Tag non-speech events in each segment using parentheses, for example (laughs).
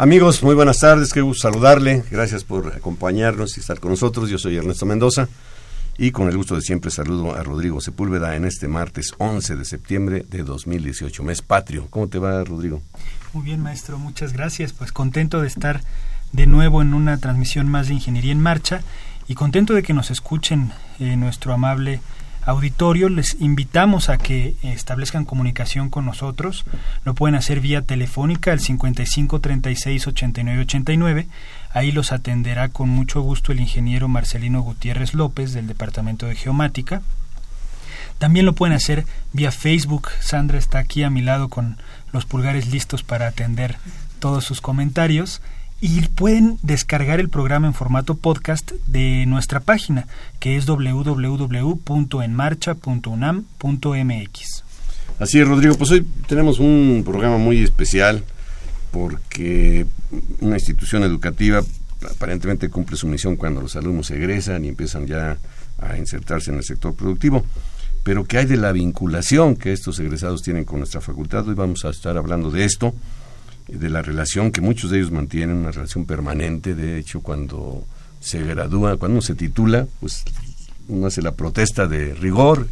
Amigos, muy buenas tardes, qué gusto saludarle, gracias por acompañarnos y estar con nosotros. Yo soy Ernesto Mendoza y con el gusto de siempre saludo a Rodrigo Sepúlveda en este martes 11 de septiembre de 2018, mes patrio. ¿Cómo te va, Rodrigo? Muy bien, maestro, muchas gracias. Pues contento de estar de nuevo en una transmisión más de Ingeniería en Marcha y contento de que nos escuchen eh, nuestro amable auditorio, les invitamos a que establezcan comunicación con nosotros. Lo pueden hacer vía telefónica al 55 36 89 89. Ahí los atenderá con mucho gusto el ingeniero Marcelino Gutiérrez López del Departamento de Geomática. También lo pueden hacer vía Facebook. Sandra está aquí a mi lado con los pulgares listos para atender todos sus comentarios y pueden descargar el programa en formato podcast de nuestra página, que es www.enmarcha.unam.mx. Así es, Rodrigo, pues hoy tenemos un programa muy especial porque una institución educativa aparentemente cumple su misión cuando los alumnos egresan y empiezan ya a insertarse en el sector productivo. Pero ¿qué hay de la vinculación que estos egresados tienen con nuestra facultad? Hoy vamos a estar hablando de esto de la relación que muchos de ellos mantienen, una relación permanente. De hecho, cuando se gradúa, cuando se titula, pues uno hace la protesta de rigor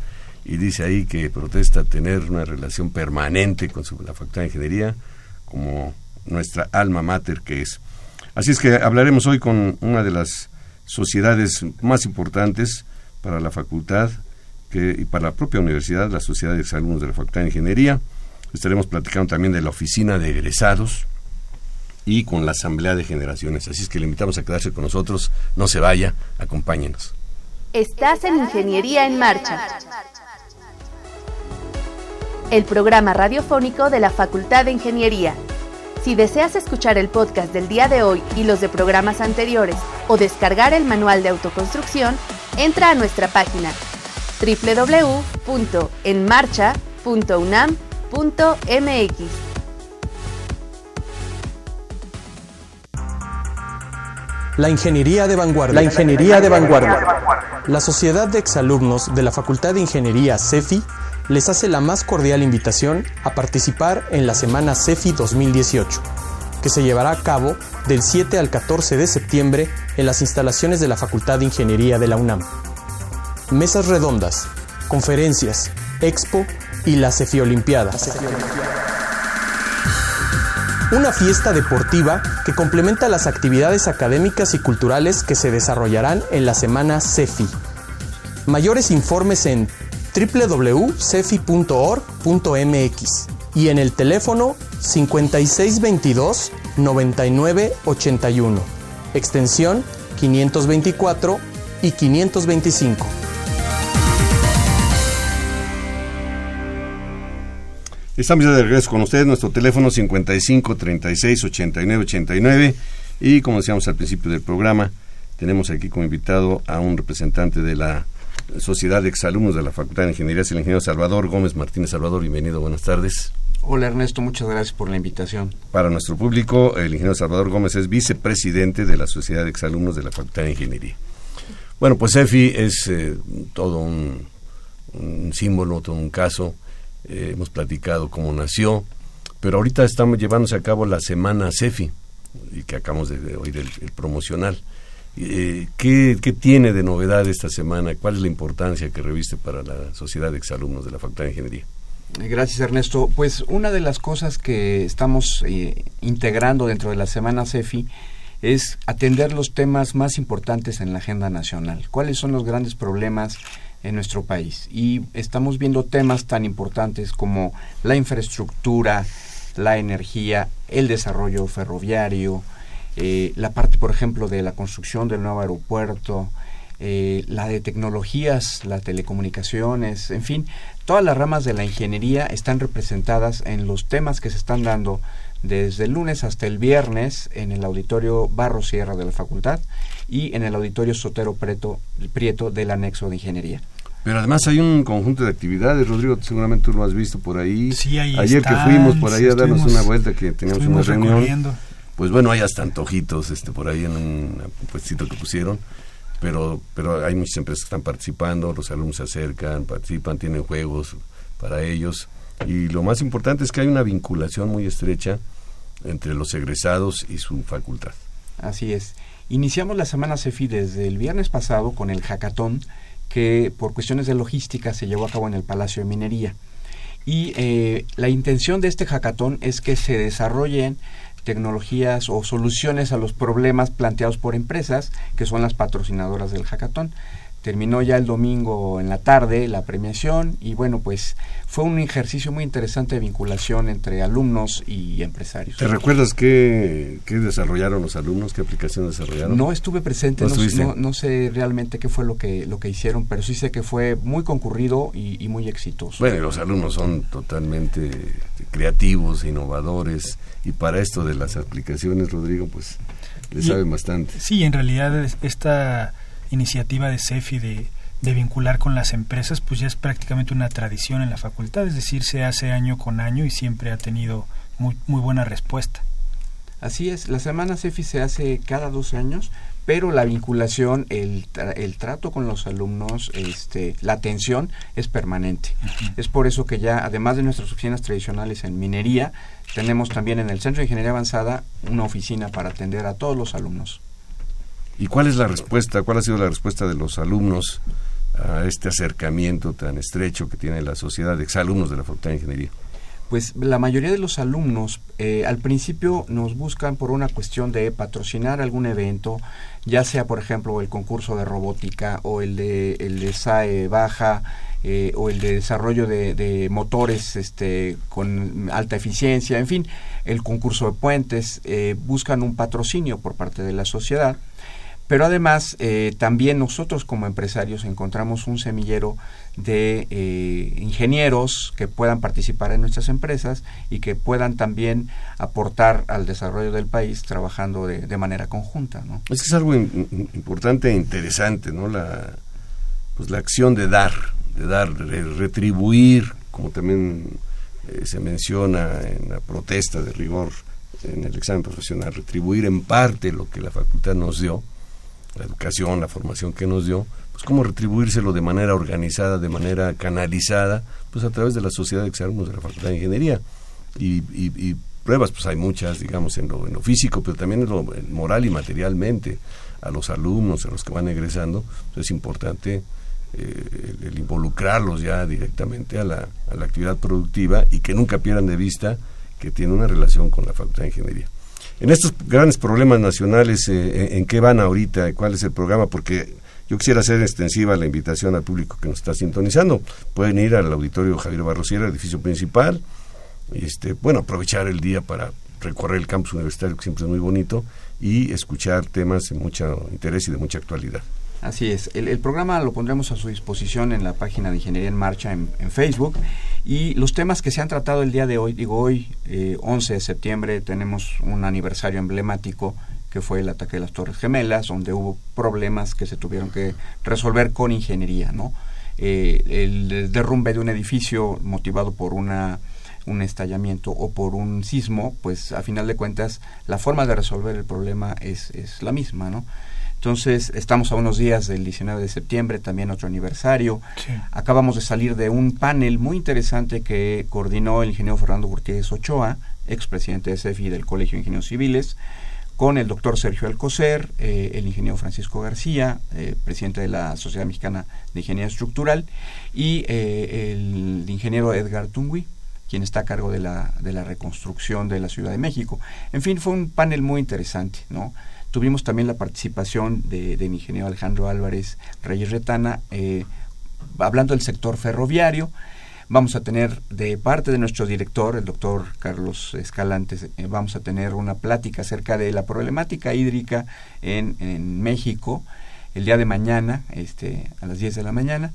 y dice ahí que protesta tener una relación permanente con su, la Facultad de Ingeniería, como nuestra alma mater que es. Así es que hablaremos hoy con una de las sociedades más importantes para la facultad que, y para la propia universidad, la Sociedad de Exalumnos de la Facultad de Ingeniería, Estaremos platicando también de la oficina de egresados y con la asamblea de generaciones. Así es que le invitamos a quedarse con nosotros. No se vaya, acompáñenos. Estás en Ingeniería en Marcha. El programa radiofónico de la Facultad de Ingeniería. Si deseas escuchar el podcast del día de hoy y los de programas anteriores o descargar el manual de autoconstrucción, entra a nuestra página www.enmarcha.unam.com mx La ingeniería de vanguardia. La ingeniería de vanguardia. La Sociedad de Exalumnos de la Facultad de Ingeniería CEFI les hace la más cordial invitación a participar en la Semana CEFI 2018, que se llevará a cabo del 7 al 14 de septiembre en las instalaciones de la Facultad de Ingeniería de la UNAM. Mesas redondas, conferencias, expo y la Cefi Olimpiada. Una fiesta deportiva que complementa las actividades académicas y culturales que se desarrollarán en la semana CEFI. Mayores informes en www.cefi.org.mx y en el teléfono 5622 9981, extensión 524 y 525. Estamos ya de regreso con ustedes, nuestro teléfono 55 36 89 89 y como decíamos al principio del programa, tenemos aquí como invitado a un representante de la Sociedad de Exalumnos de la Facultad de Ingeniería, el ingeniero Salvador Gómez Martínez. Salvador, bienvenido, buenas tardes. Hola Ernesto, muchas gracias por la invitación. Para nuestro público, el ingeniero Salvador Gómez es vicepresidente de la Sociedad de Exalumnos de la Facultad de Ingeniería. Bueno, pues EFI es eh, todo un, un símbolo, todo un caso eh, hemos platicado cómo nació, pero ahorita estamos llevándose a cabo la semana CEFI, y que acabamos de, oír el, promocional. Eh, ¿qué, tiene de novedad esta semana? ¿Cuál es la importancia que reviste para la sociedad de exalumnos de la Facultad de Ingeniería? Gracias Ernesto. Pues una de las cosas que estamos eh, integrando dentro de la Semana CEFI es atender los temas más importantes en la agenda nacional. ¿Cuáles son los grandes problemas en nuestro país? Y estamos viendo temas tan importantes como la infraestructura, la energía, el desarrollo ferroviario, eh, la parte, por ejemplo, de la construcción del nuevo aeropuerto, eh, la de tecnologías, las telecomunicaciones, en fin, todas las ramas de la ingeniería están representadas en los temas que se están dando desde el lunes hasta el viernes en el auditorio Barro Sierra de la facultad y en el auditorio Sotero Prieto, Prieto del anexo de ingeniería. Pero además hay un conjunto de actividades, Rodrigo, seguramente tú lo has visto por ahí. Sí, ahí Ayer que fuimos por ahí a darnos una vuelta, que teníamos una reunión. Pues bueno, hay hasta antojitos este, por ahí en un puestito que pusieron, pero, pero hay muchas empresas que están participando, los alumnos se acercan, participan, tienen juegos para ellos. Y lo más importante es que hay una vinculación muy estrecha entre los egresados y su facultad. Así es. Iniciamos la semana CEFI desde el viernes pasado con el hackathon que por cuestiones de logística se llevó a cabo en el Palacio de Minería. Y eh, la intención de este hackathon es que se desarrollen tecnologías o soluciones a los problemas planteados por empresas que son las patrocinadoras del hackathon. Terminó ya el domingo en la tarde la premiación y bueno, pues fue un ejercicio muy interesante de vinculación entre alumnos y empresarios. ¿Te recuerdas qué, qué desarrollaron los alumnos? ¿Qué aplicación desarrollaron? No estuve presente, ¿No no, estuviste? no- sé realmente qué fue lo que, lo que hicieron, pero sí sé que fue muy concurrido y, y muy exitoso. Bueno, y los alumnos son totalmente creativos, innovadores, y para esto de las aplicaciones, Rodrigo, pues le saben bastante. Sí, en realidad es- esta iniciativa de CEFI de, de vincular con las empresas, pues ya es prácticamente una tradición en la facultad, es decir, se hace año con año y siempre ha tenido muy, muy buena respuesta. Así es, la semana CEFI se hace cada dos años, pero la vinculación, el, tra- el trato con los alumnos, este, la atención es permanente. Es por eso que ya, además de nuestras oficinas tradicionales en minería, tenemos también en el Centro de Ingeniería Avanzada una oficina para atender a todos los alumnos. ¿Y cuál es la respuesta? ¿Cuál ha sido la respuesta de los alumnos a este acercamiento tan estrecho que tiene la sociedad de exalumnos de la Facultad de Ingeniería? Pues la mayoría de los alumnos eh, al principio nos buscan por una cuestión de patrocinar algún evento, ya sea por ejemplo el concurso de robótica o el de, el de SAE baja eh, o el de desarrollo de, motores este, con alta eficiencia, en fin, el concurso de puentes, eh, buscan un patrocinio por parte de la sociedad. Pero además, eh, también nosotros como empresarios encontramos un semillero de eh, ingenieros que puedan participar en nuestras empresas y que puedan también aportar al desarrollo del país trabajando de, de manera conjunta. ¿no? Es es algo importante e interesante, ¿no? La, pues la acción de dar, de dar, de retribuir, como también eh, se menciona en la protesta de rigor en el examen profesional, retribuir en parte lo que la facultad nos dio, la educación, la formación que nos dio, pues cómo retribuírselo de manera organizada, de manera canalizada, pues a través de la sociedad de exalumnos de la Facultad de Ingeniería. Y, y- y pruebas, pues hay muchas, digamos, en lo, en lo físico, pero también en lo moral y materialmente. A los alumnos, a los que van egresando, pues es importante eh, el, el involucrarlos ya directamente a la, a la actividad productiva y que nunca pierdan de vista que tiene una relación con la Facultad de Ingeniería. En estos grandes problemas nacionales, eh, ¿en, en qué van ahorita? ¿Cuál es el programa? Porque yo quisiera hacer extensiva la invitación al público que nos está sintonizando. Pueden ir al auditorio Javier Barrosiera, edificio principal, este, bueno, aprovechar el día para recorrer el campus universitario, que siempre es muy bonito, y escuchar temas de mucho interés y de mucha actualidad. Así es, el, programa lo pondremos a su disposición en la página de Ingeniería en Marcha en Facebook y los temas que se han tratado el día de hoy, digo hoy, eh, 11 de septiembre, tenemos un aniversario emblemático que fue el ataque de las Torres Gemelas, donde hubo problemas que se tuvieron que resolver con ingeniería, ¿no? Eh, el derrumbe de un edificio motivado por una un estallamiento o por un sismo, pues a final de cuentas la forma de resolver el problema es, es la misma, ¿no? Entonces, estamos a unos días del 19 de septiembre, también otro aniversario. Sí. Acabamos de salir de un panel muy interesante que coordinó el ingeniero Fernando Gutiérrez Ochoa, expresidente de CEFI del Colegio de Ingenieros Civiles, con el doctor Sergio Alcocer, eh, el ingeniero Francisco García, eh, presidente de la Sociedad Mexicana de Ingeniería Estructural, y eh, el ingeniero Edgar Tungui, quien está a cargo de la, de la reconstrucción de la Ciudad de México. En fin, fue un panel muy interesante, ¿no? Tuvimos también la participación de, del ingeniero Alejandro Álvarez Reyes Retana, hablando del sector ferroviario, Vamos a tener de parte de nuestro director, el doctor Carlos Escalante, eh, vamos a tener una plática acerca de la problemática hídrica en, en México el día de mañana, este, a las 10 de la mañana.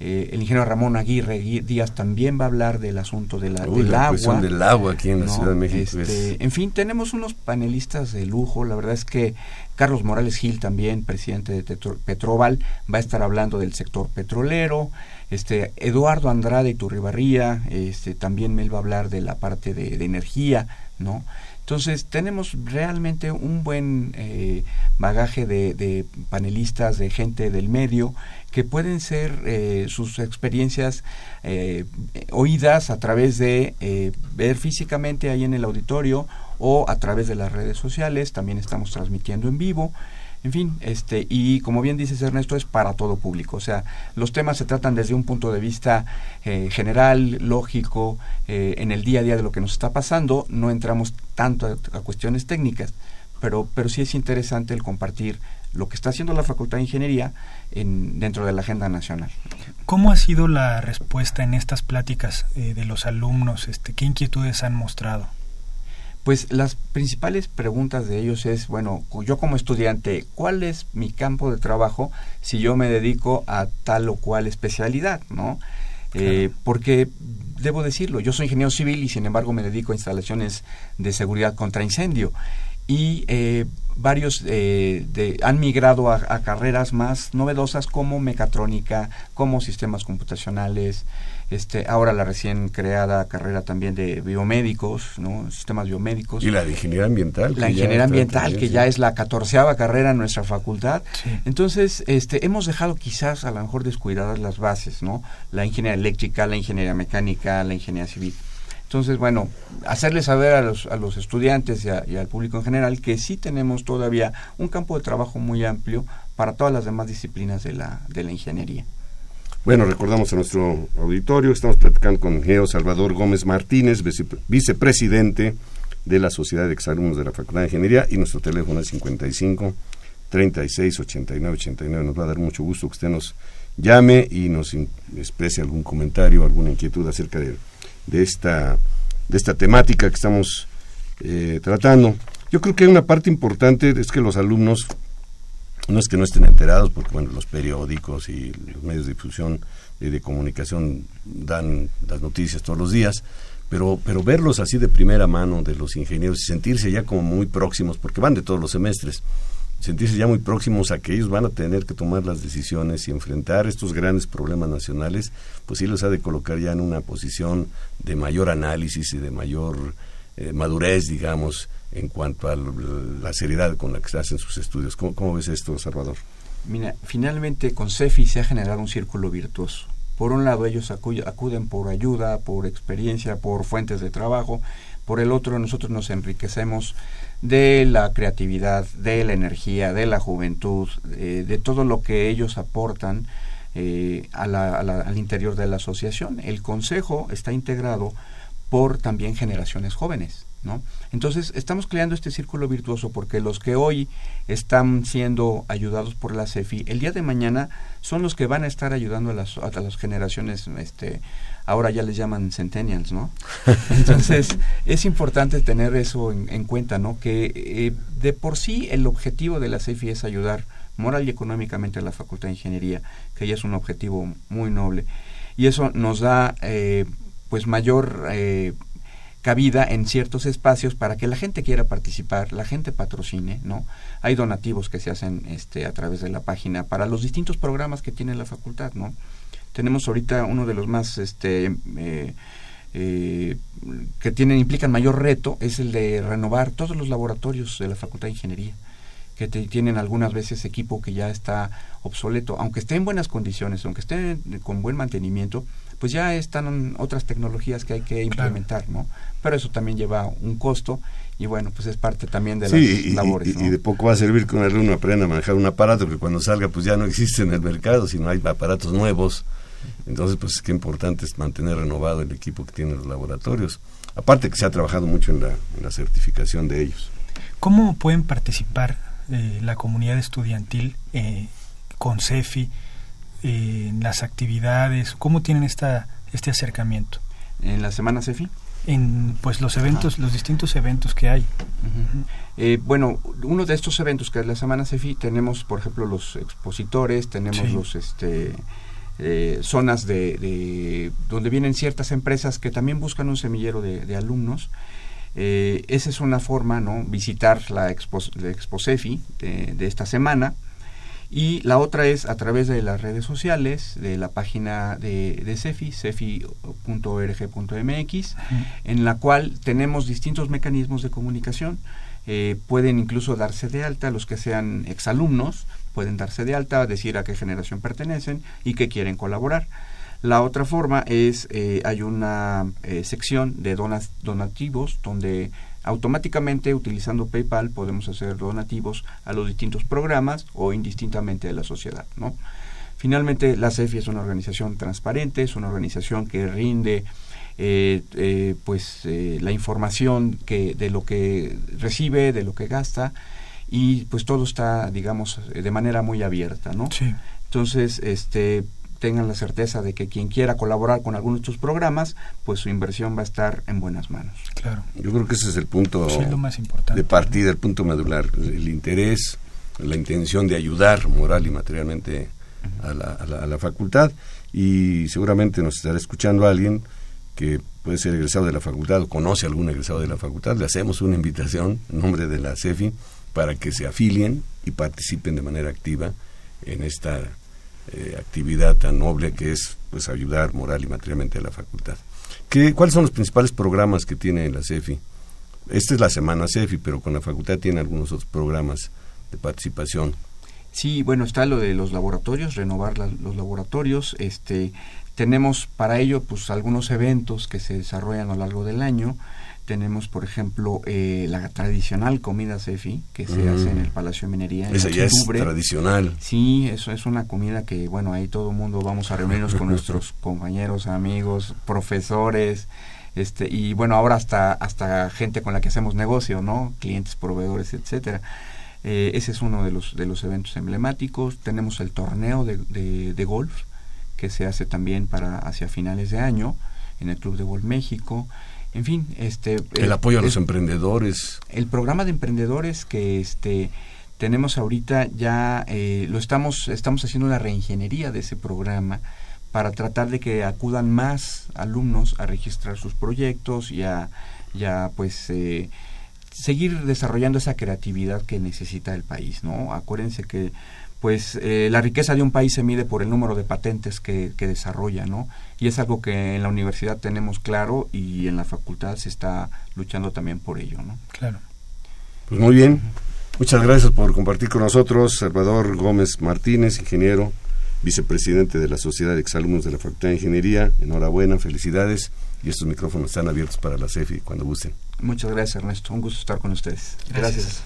Eh, el ingeniero Ramón Aguirre Díaz también va a hablar del asunto de la, del la agua. del agua aquí en la Ciudad de México. Este, en fin, tenemos unos panelistas de lujo. La verdad es que Carlos Morales Gil, también presidente de Petroval, va a estar hablando del sector petrolero. Este, Eduardo Andrade y Turribarría, este, también él va a hablar de la parte de, energía, ¿no? Entonces tenemos realmente un buen eh, bagaje de, panelistas, de gente del medio, que pueden ser eh, sus experiencias eh, oídas a través de ver físicamente ahí en el auditorio o a través de las redes sociales. También estamos transmitiendo en vivo. En fin, este, y como bien dices Ernesto, es para todo público. O sea, los temas se tratan desde un punto de vista eh, general, lógico, eh, en el día a día de lo que nos está pasando. No entramos tanto a, cuestiones técnicas, pero, pero sí es interesante el compartir lo que está haciendo la Facultad de Ingeniería en, dentro de la agenda nacional. ¿Cómo ha sido la respuesta en estas pláticas eh, de los alumnos? Este, ¿Qué inquietudes han mostrado? Pues las principales preguntas de ellos es, bueno, yo como estudiante, ¿cuál es mi campo de trabajo si yo me dedico a tal o cual especialidad, no? Eh, porque debo decirlo, yo soy ingeniero civil y sin embargo me dedico a instalaciones de seguridad contra incendio y eh, varios eh, de, han migrado a, a, carreras más novedosas como mecatrónica, como sistemas computacionales, este, ahora la recién creada carrera también de biomédicos, ¿no? sistemas biomédicos. Y la de ingeniería ambiental. La ingeniería ambiental, que ya es la catorceava carrera en nuestra facultad. Entonces, este, hemos dejado quizás a lo mejor descuidadas las bases, ¿no? La ingeniería eléctrica, la ingeniería mecánica, la ingeniería civil. Entonces, bueno, hacerle saber a los, a los estudiantes y, y, al público en general que sí tenemos todavía un campo de trabajo muy amplio para todas las demás disciplinas de la, de la ingeniería. Bueno, recordamos a nuestro auditorio, estamos platicando con Geo Salvador Gómez Martínez, vicepresidente de la Sociedad de Exalumnos de la Facultad de Ingeniería, y nuestro teléfono es 55 36 89 89. Nos va a dar mucho gusto que usted nos llame y nos exprese algún comentario, alguna inquietud acerca de, de, esta, de esta temática que estamos eh, tratando. Yo creo que una parte importante, es que los alumnos no es que no estén enterados, porque bueno, los periódicos y los medios de difusión y de comunicación dan las noticias todos los días, pero, pero verlos así de primera mano de los ingenieros y sentirse ya como muy próximos, porque van de todos los semestres, sentirse ya muy próximos a que ellos van a tener que tomar las decisiones y enfrentar estos grandes problemas nacionales, pues sí los ha de colocar ya en una posición de mayor análisis y de mayor eh, madurez, digamos, en cuanto a la seriedad con la que se hacen sus estudios. ¿Cómo, ves esto, Salvador? Mira, finalmente con CEFI se ha generado un círculo virtuoso. Por un lado, ellos acuden por ayuda, por experiencia, por fuentes de trabajo. Por el otro, nosotros nos enriquecemos de la creatividad, de la energía, de la juventud, eh, de todo lo que ellos aportan eh, al interior de la asociación. El consejo está integrado por también generaciones jóvenes. ¿no? Entonces, estamos creando este círculo virtuoso porque los que hoy están siendo ayudados por la CEFI, el día de mañana son los que van a estar ayudando a las, a las generaciones, este, ahora ya les llaman centennials, ¿no? (laughs) Entonces, es importante tener eso en, cuenta, ¿no? Que eh, de por sí el objetivo de la CEFI es ayudar moral y económicamente a la Facultad de Ingeniería, que ya es un objetivo muy noble. Y eso nos da, eh, pues, mayor... Eh, cabida en ciertos espacios para que la gente quiera participar, la gente patrocine, ¿no? Hay donativos que se hacen este, a través de la página para los distintos programas que tiene la facultad, ¿no? Tenemos ahorita uno de los más, este, eh, eh, que tienen, implican mayor reto, es el de renovar todos los laboratorios de la Facultad de Ingeniería. que tienen algunas veces equipo que ya está obsoleto, aunque esté en buenas condiciones, aunque esté con buen mantenimiento, pues ya están otras tecnologías que hay que implementar, ¿no? Pero eso también lleva un costo y bueno, pues es parte también de las labores. Y, y, de poco va a servir que un alumno aprenda a manejar un aparato que cuando salga pues ya no existe en el mercado, sino hay aparatos nuevos. Entonces, pues qué importante es mantener renovado el equipo que tienen los laboratorios. Aparte que se ha trabajado mucho en la, en la certificación de ellos. ¿Cómo pueden participar eh, la comunidad estudiantil eh, con CEFI eh, en las actividades? ¿Cómo tienen esta, este acercamiento? ¿En la semana CEFI? En pues los eventos, los distintos eventos que hay. Eh, bueno, uno de estos eventos que es la semana CEFI, tenemos por ejemplo los expositores, tenemos los este eh, zonas de, donde vienen ciertas empresas que también buscan un semillero de, alumnos. Eh, esa es una forma, ¿no? Visitar la Expo, la Exposefi de, de, esta semana. Y la otra es a través de las redes sociales, de la página de, de CEFI, cefi.org.mx, en la cual tenemos distintos mecanismos de comunicación. Eh, pueden incluso darse de alta los que sean exalumnos, pueden darse de alta, decir a qué generación pertenecen y que quieren colaborar. La otra forma es, eh, hay una eh, sección de donas, donativos donde automáticamente utilizando PayPal podemos hacer donativos a los distintos programas o indistintamente de la sociedad, ¿no? Finalmente, la CEFI es una organización transparente, es una organización que rinde eh, eh, pues eh, la información que de lo que recibe, de lo que gasta y pues todo está digamos de manera muy abierta, ¿no? Sí. Entonces, este tengan la certeza de que quien quiera colaborar con alguno de estos programas, pues su inversión va a estar en buenas manos. Claro. Yo creo que ese es el punto Sí, lo más importante. de partida, el punto medular, el interés, la intención de ayudar moral y materialmente a la, a la- a la facultad y seguramente nos estará escuchando alguien que puede ser egresado de la facultad o conoce a algún egresado de la facultad, le hacemos una invitación en nombre de la CEFI para que se afilien y participen de manera activa en esta eh, actividad tan noble que es pues ayudar moral y materialmente a la facultad. ¿Qué, ¿Cuáles son los principales programas que tiene la CEFI? Esta es la semana CEFI, pero con la facultad tiene algunos otros programas de participación. Sí, bueno, está lo de los laboratorios, renovar la- los laboratorios. Este, tenemos para ello pues algunos eventos que se desarrollan a lo largo del año. Tenemos, por ejemplo, eh, la tradicional comida CEFI, que se Mm. hace en el Palacio de Minería. en Esa ya es tradicional. Sí, eso es una comida que, bueno, ahí todo el mundo vamos a reunirnos con (laughs) nuestros compañeros, amigos, profesores, este, y bueno, ahora hasta, hasta gente con la que hacemos negocio, ¿no? Clientes, proveedores, etcétera. Eh, ese es uno de los, de los eventos emblemáticos. Tenemos el torneo de, de, de golf, que se hace también para hacia finales de año, en el Club de Golf México. En fin, este... El eh, apoyo a los es- emprendedores. el programa de emprendedores que este tenemos ahorita ya eh, lo estamos estamos haciendo una reingeniería de ese programa para tratar de que acudan más alumnos a registrar sus proyectos y a, y a, pues eh, seguir desarrollando esa creatividad que necesita el país no acuérdense que pues eh, la riqueza de un país se mide por el número de patentes que, que desarrolla no y es algo que en la universidad tenemos claro y en la facultad se está luchando también por ello no Claro. Pues muy bien. Muchas gracias por compartir con nosotros. Salvador Gómez Martínez, ingeniero, vicepresidente de la Sociedad de Exalumnos de la Facultad de Ingeniería. Enhorabuena, felicidades. Y estos micrófonos están abiertos para la CEFI cuando gusten. Muchas gracias, Ernesto. Un gusto estar con ustedes. Gracias.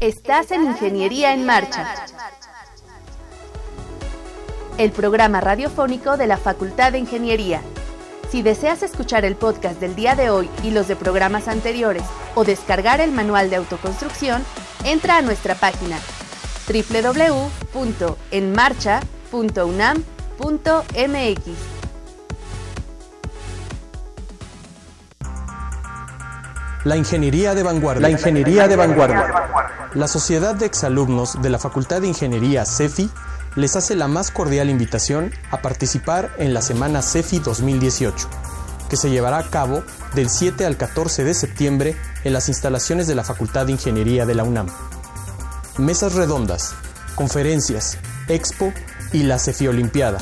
Estás en Ingeniería en Marcha. El programa radiofónico de la Facultad de Ingeniería. Si deseas escuchar el podcast del día de hoy y los de programas anteriores o descargar el manual de autoconstrucción, entra a nuestra página www.enmarcha.unam.mx. La ingeniería de vanguardia. La ingeniería de vanguardia. La Sociedad de Exalumnos de la Facultad de Ingeniería CEFI les hace la más cordial invitación a participar en la Semana CEFI 2018, que se llevará a cabo del 7 al 14 de septiembre en las instalaciones de la Facultad de Ingeniería de la UNAM. Mesas redondas, conferencias, expo y la CEFI Olimpiada.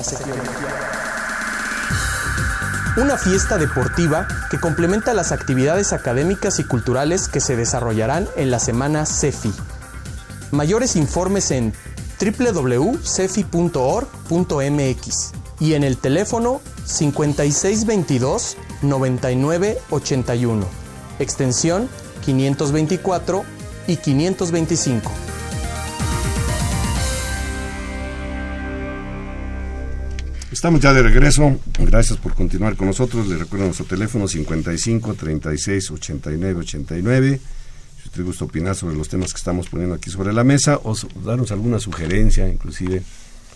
Una fiesta deportiva que complementa las actividades académicas y culturales que se desarrollarán en la semana CEFI, Mayores informes en www.cefi.org.mx y en el teléfono 5622 9981, extensión 524 y 525. Estamos ya de regreso. Gracias por continuar con nosotros. Le recuerdo nuestro teléfono 55 36 89 89. Si usted gusta opinar sobre los temas que estamos poniendo aquí sobre la mesa o darnos alguna sugerencia, inclusive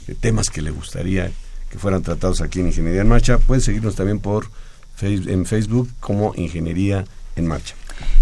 de temas que le gustaría que fueran tratados aquí en Ingeniería en Marcha, puede seguirnos también por en Facebook como Ingeniería en Marcha.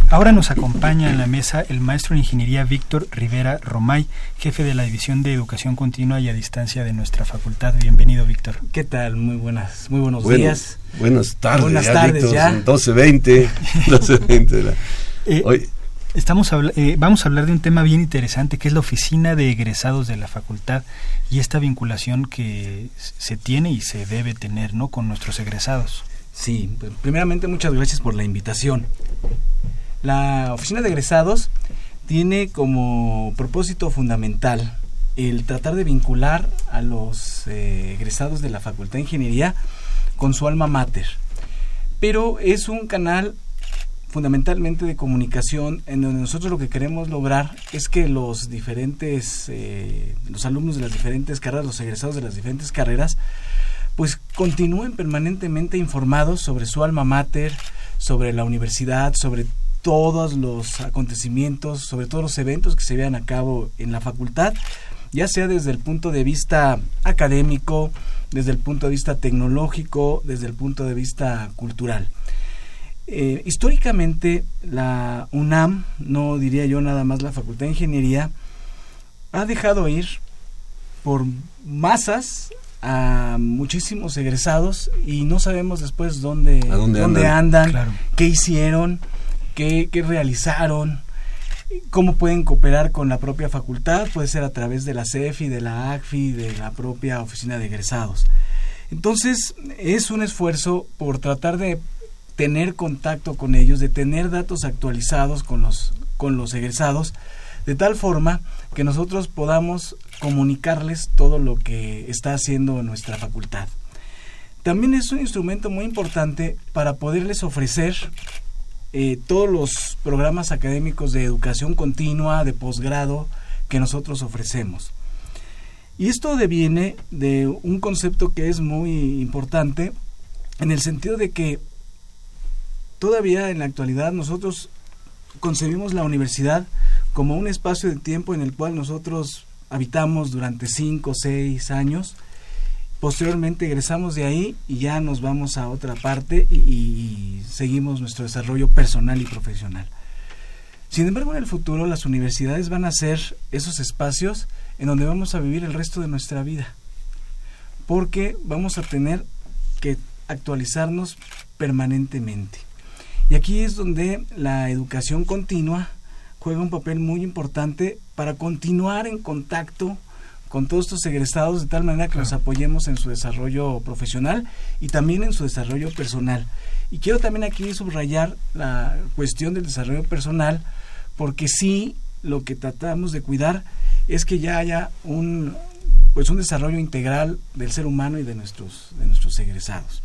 Ahora nos acompaña en la mesa el maestro en ingeniería Víctor Rivera Romay, jefe de la División de Educación Continua y a Distancia de nuestra facultad. Bienvenido, Víctor. ¿Qué tal? Muy buenas, muy buenos días. Buenas tardes. Buenas tardes ya. 12.20. 12.20 (laughs) eh, Hoy, Estamos eh, vamos a hablar de un tema bien interesante que es la oficina de egresados de la facultad y esta vinculación que se tiene y se debe tener ¿no? con nuestros egresados. Sí, primeramente muchas gracias por la invitación. La oficina de egresados tiene como propósito fundamental el tratar de vincular a los eh, egresados de la Facultad de Ingeniería con su alma mater. Pero es un canal fundamentalmente de comunicación en donde nosotros lo que queremos lograr es que los diferentes, eh, los alumnos de las diferentes carreras, los egresados de las diferentes carreras, continúen permanentemente informados sobre su alma mater, sobre la universidad, sobre todos los acontecimientos, sobre todos los eventos que se vean a cabo en la facultad, ya sea desde el punto de vista académico, desde el punto de vista tecnológico, desde el punto de vista cultural. Eh, históricamente la UNAM, no diría yo nada más la Facultad de Ingeniería, ha dejado ir por masas a muchísimos egresados y no sabemos después dónde, dónde, andan, qué hicieron, qué, qué realizaron, cómo pueden cooperar con la propia facultad, puede ser a través de la CEFI, de la ACFI, de la propia oficina de egresados. Entonces, es un esfuerzo por tratar de tener contacto con ellos, de tener datos actualizados con los, con los egresados, de tal forma que nosotros podamos comunicarles todo lo que está haciendo nuestra facultad. También es un instrumento muy importante para poderles ofrecer eh, todos los programas académicos de educación continua, de posgrado que nosotros ofrecemos. Y esto deviene de un concepto que es muy importante en el sentido de que todavía en la actualidad nosotros concebimos la universidad como un espacio de tiempo en el cual nosotros habitamos durante cinco o seis años. Posteriormente egresamos de ahí y ya nos vamos a otra parte y, seguimos nuestro desarrollo personal y profesional. Sin embargo, en el futuro las universidades van a ser esos espacios en donde vamos a vivir el resto de nuestra vida. Porque vamos a tener que actualizarnos permanentemente. Y aquí es donde la educación continua juega un papel muy importante para continuar en contacto con todos estos egresados de tal manera que los apoyemos en su desarrollo profesional y también en su desarrollo personal. Y quiero también aquí subrayar la cuestión del desarrollo personal porque sí lo que tratamos de cuidar es que ya haya un pues un desarrollo integral del ser humano y de nuestros de nuestros egresados.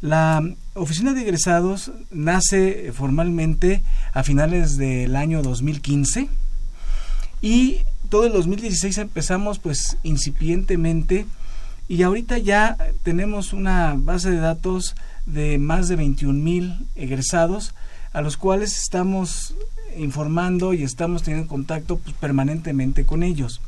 La oficina de egresados nace formalmente a finales del año 2015 y todo el 2016 empezamos pues incipientemente y ahorita ya tenemos una base de datos de más de 21 mil egresados a los cuales estamos informando y estamos teniendo contacto pues, permanentemente con ellos.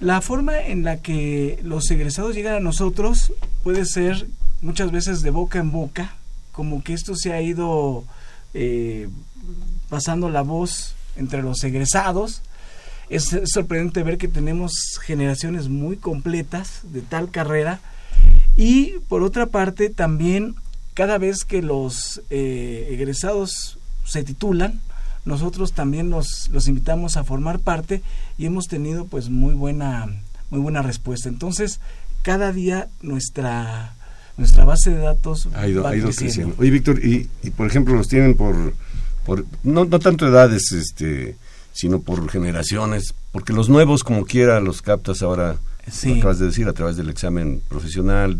La forma en la que los egresados llegan a nosotros puede ser muchas veces de boca en boca, como que esto se ha ido eh, pasando la voz entre los egresados. Es sorprendente ver que tenemos generaciones muy completas de tal carrera y por otra parte también cada vez que los eh, egresados se titulan, nosotros también los, los invitamos a formar parte y hemos tenido pues muy buena muy buena respuesta. Entonces, cada día nuestra nuestra base de datos ha ido, creciendo. Oye, Víctor, y, y, por ejemplo, los tienen por, por no, no tanto edades este sino por generaciones, porque los nuevos como quiera los captas ahora, Sí. lo acabas de decir, a través del examen profesional,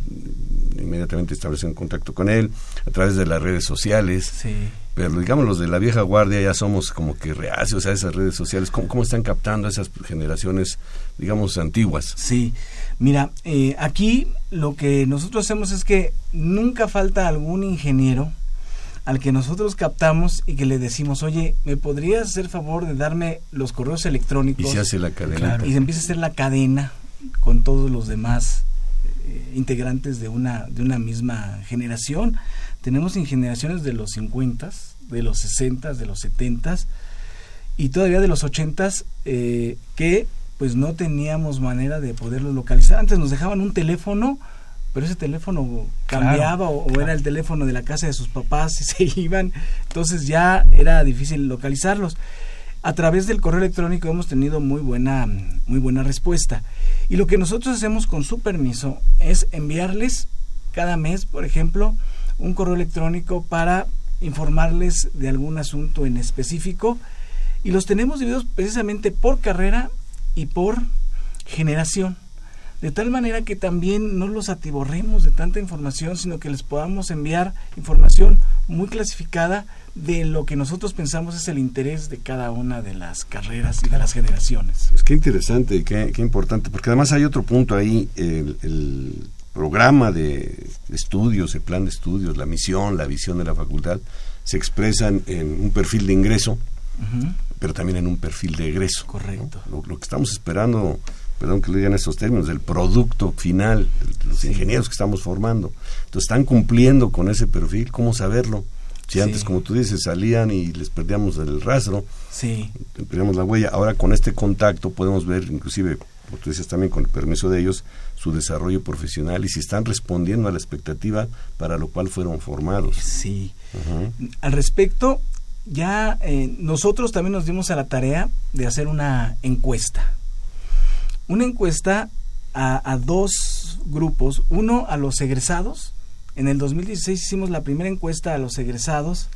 inmediatamente establecen contacto con él, a través de las redes sociales, Sí. pero digamos los de la vieja guardia ya somos como que reacios a esas redes sociales, ¿cómo, cómo están captando a esas generaciones, digamos, antiguas? Sí, mira, eh, aquí lo que nosotros hacemos es que nunca falta algún ingeniero al que nosotros captamos y que le decimos, oye, ¿me podrías hacer favor de darme los correos Y electrónicos? se hace la cadena. Claro. Y se empieza a hacer la cadena con todos los demás eh, integrantes de una, de una misma generación. Tenemos en generaciones de los 50, de los 60, de los 70 y todavía de los 80 eh, que pues no teníamos manera de poderlos localizar. Antes nos dejaban un teléfono, pero ese teléfono cambiaba o, o claro. era el teléfono de la casa de sus papás y (laughs) se iban, entonces ya era difícil localizarlos. A través del correo electrónico hemos tenido muy buena, muy buena respuesta. Y lo que nosotros hacemos con su permiso es enviarles cada mes, por ejemplo, un correo electrónico para informarles de algún asunto en específico. Y los tenemos divididos precisamente por carrera y por generación. De tal manera que también no los atiborremos de tanta información, sino que les podamos enviar información muy clasificada de lo que nosotros pensamos es el interés de cada una de las carreras y de las generaciones. Pues qué interesante y qué, qué importante, porque además hay otro punto ahí, el, el programa de estudios, el plan de estudios, la misión, la visión de la facultad, se expresan en un perfil de ingreso, pero también en un perfil de egreso. ¿no? Correcto. Lo, lo que estamos esperando, perdón que lo digan estos términos, del producto final, los ingenieros que estamos formando. Entonces, ¿están cumpliendo con ese perfil? ¿Cómo saberlo? Si Sí. antes, como tú dices, salían y les perdíamos el rastro, Sí, perdíamos la huella, ahora con este contacto podemos ver, inclusive, como tú dices también, con el permiso de ellos, su desarrollo profesional y si están respondiendo a la expectativa para lo cual fueron formados. sí. Al respecto, ya eh, nosotros también nos dimos a la tarea de hacer una encuesta. Una encuesta a, a dos grupos. Uno a los egresados. En el 2016 hicimos la primera encuesta a los egresados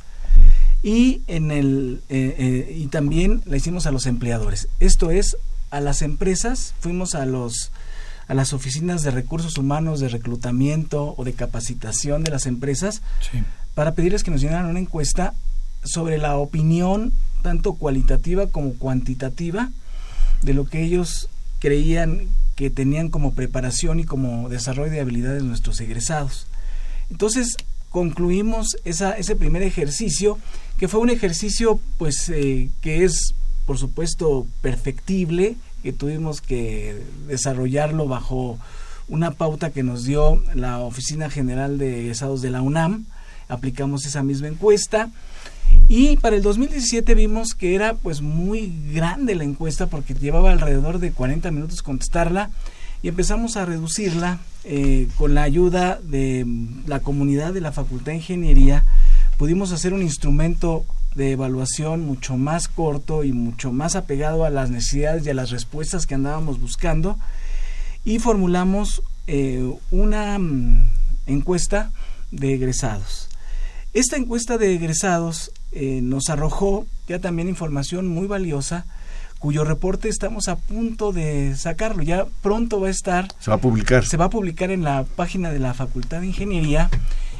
y en el eh, eh, y también la hicimos a los empleadores. Esto es a las empresas. Fuimos a los a las oficinas de recursos humanos, de reclutamiento o de capacitación de las empresas Sí. para pedirles que nos llenaran una encuesta sobre la opinión tanto cualitativa como cuantitativa de lo que ellos creían que tenían como preparación y como desarrollo de habilidades nuestros egresados. Entonces concluimos ese primer ejercicio, que fue un ejercicio pues eh, que es por supuesto perfectible, que tuvimos que desarrollarlo bajo una pauta que nos dio la Oficina General de Egresados de la UNAM, aplicamos esa misma encuesta y para el 2017 vimos que era pues muy grande la encuesta porque llevaba alrededor de 40 minutos contestarla y empezamos a reducirla eh, con la ayuda de la comunidad de la Facultad de Ingeniería. Pudimos hacer un instrumento de evaluación mucho más corto y mucho más apegado a las necesidades y a las respuestas que andábamos buscando y formulamos eh, una mm, encuesta de egresados. Esta encuesta de egresados eh, nos arrojó ya también información muy valiosa cuyo reporte estamos a punto de sacarlo. Ya pronto va a estar, Se va a publicar. se va a publicar en la página de la Facultad de Ingeniería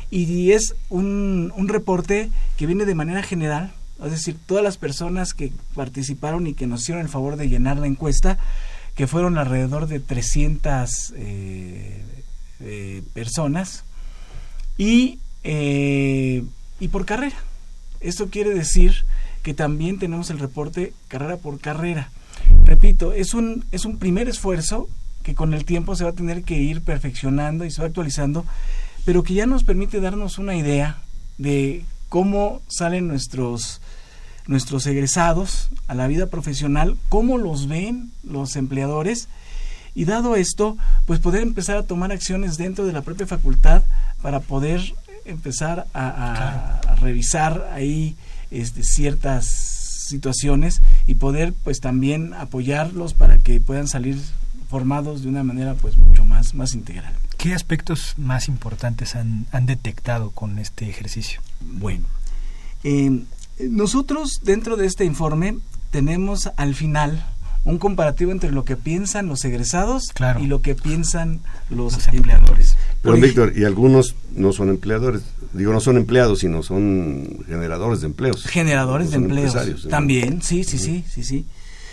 y es un, un reporte que viene de manera general, es decir, todas las personas que participaron y que nos hicieron el favor de llenar la encuesta, que fueron alrededor de 300 eh, eh, personas, y, eh, y por carrera. Esto quiere decir que también tenemos el reporte carrera por carrera. Repito, es un, es un primer esfuerzo que con el tiempo se va a tener que ir perfeccionando y se va actualizando, pero que ya nos permite darnos una idea de cómo salen nuestros nuestros egresados a la vida profesional, cómo los ven los empleadores y dado esto, pues poder empezar a tomar acciones dentro de la propia facultad para poder empezar a, a- a revisar ahí este, ciertas situaciones y poder pues también apoyarlos para que puedan salir formados de una manera pues mucho más, más integral. ¿Qué aspectos más importantes han, han detectado con este ejercicio? Bueno, eh, nosotros dentro de este informe tenemos al final un comparativo entre lo que piensan los egresados Claro. y lo que piensan los, Los empleadores. Pero Víctor, y algunos no son empleadores, digo, no son empleados, sino son generadores de empleos. generadores de empleos también sí sí sí sí sí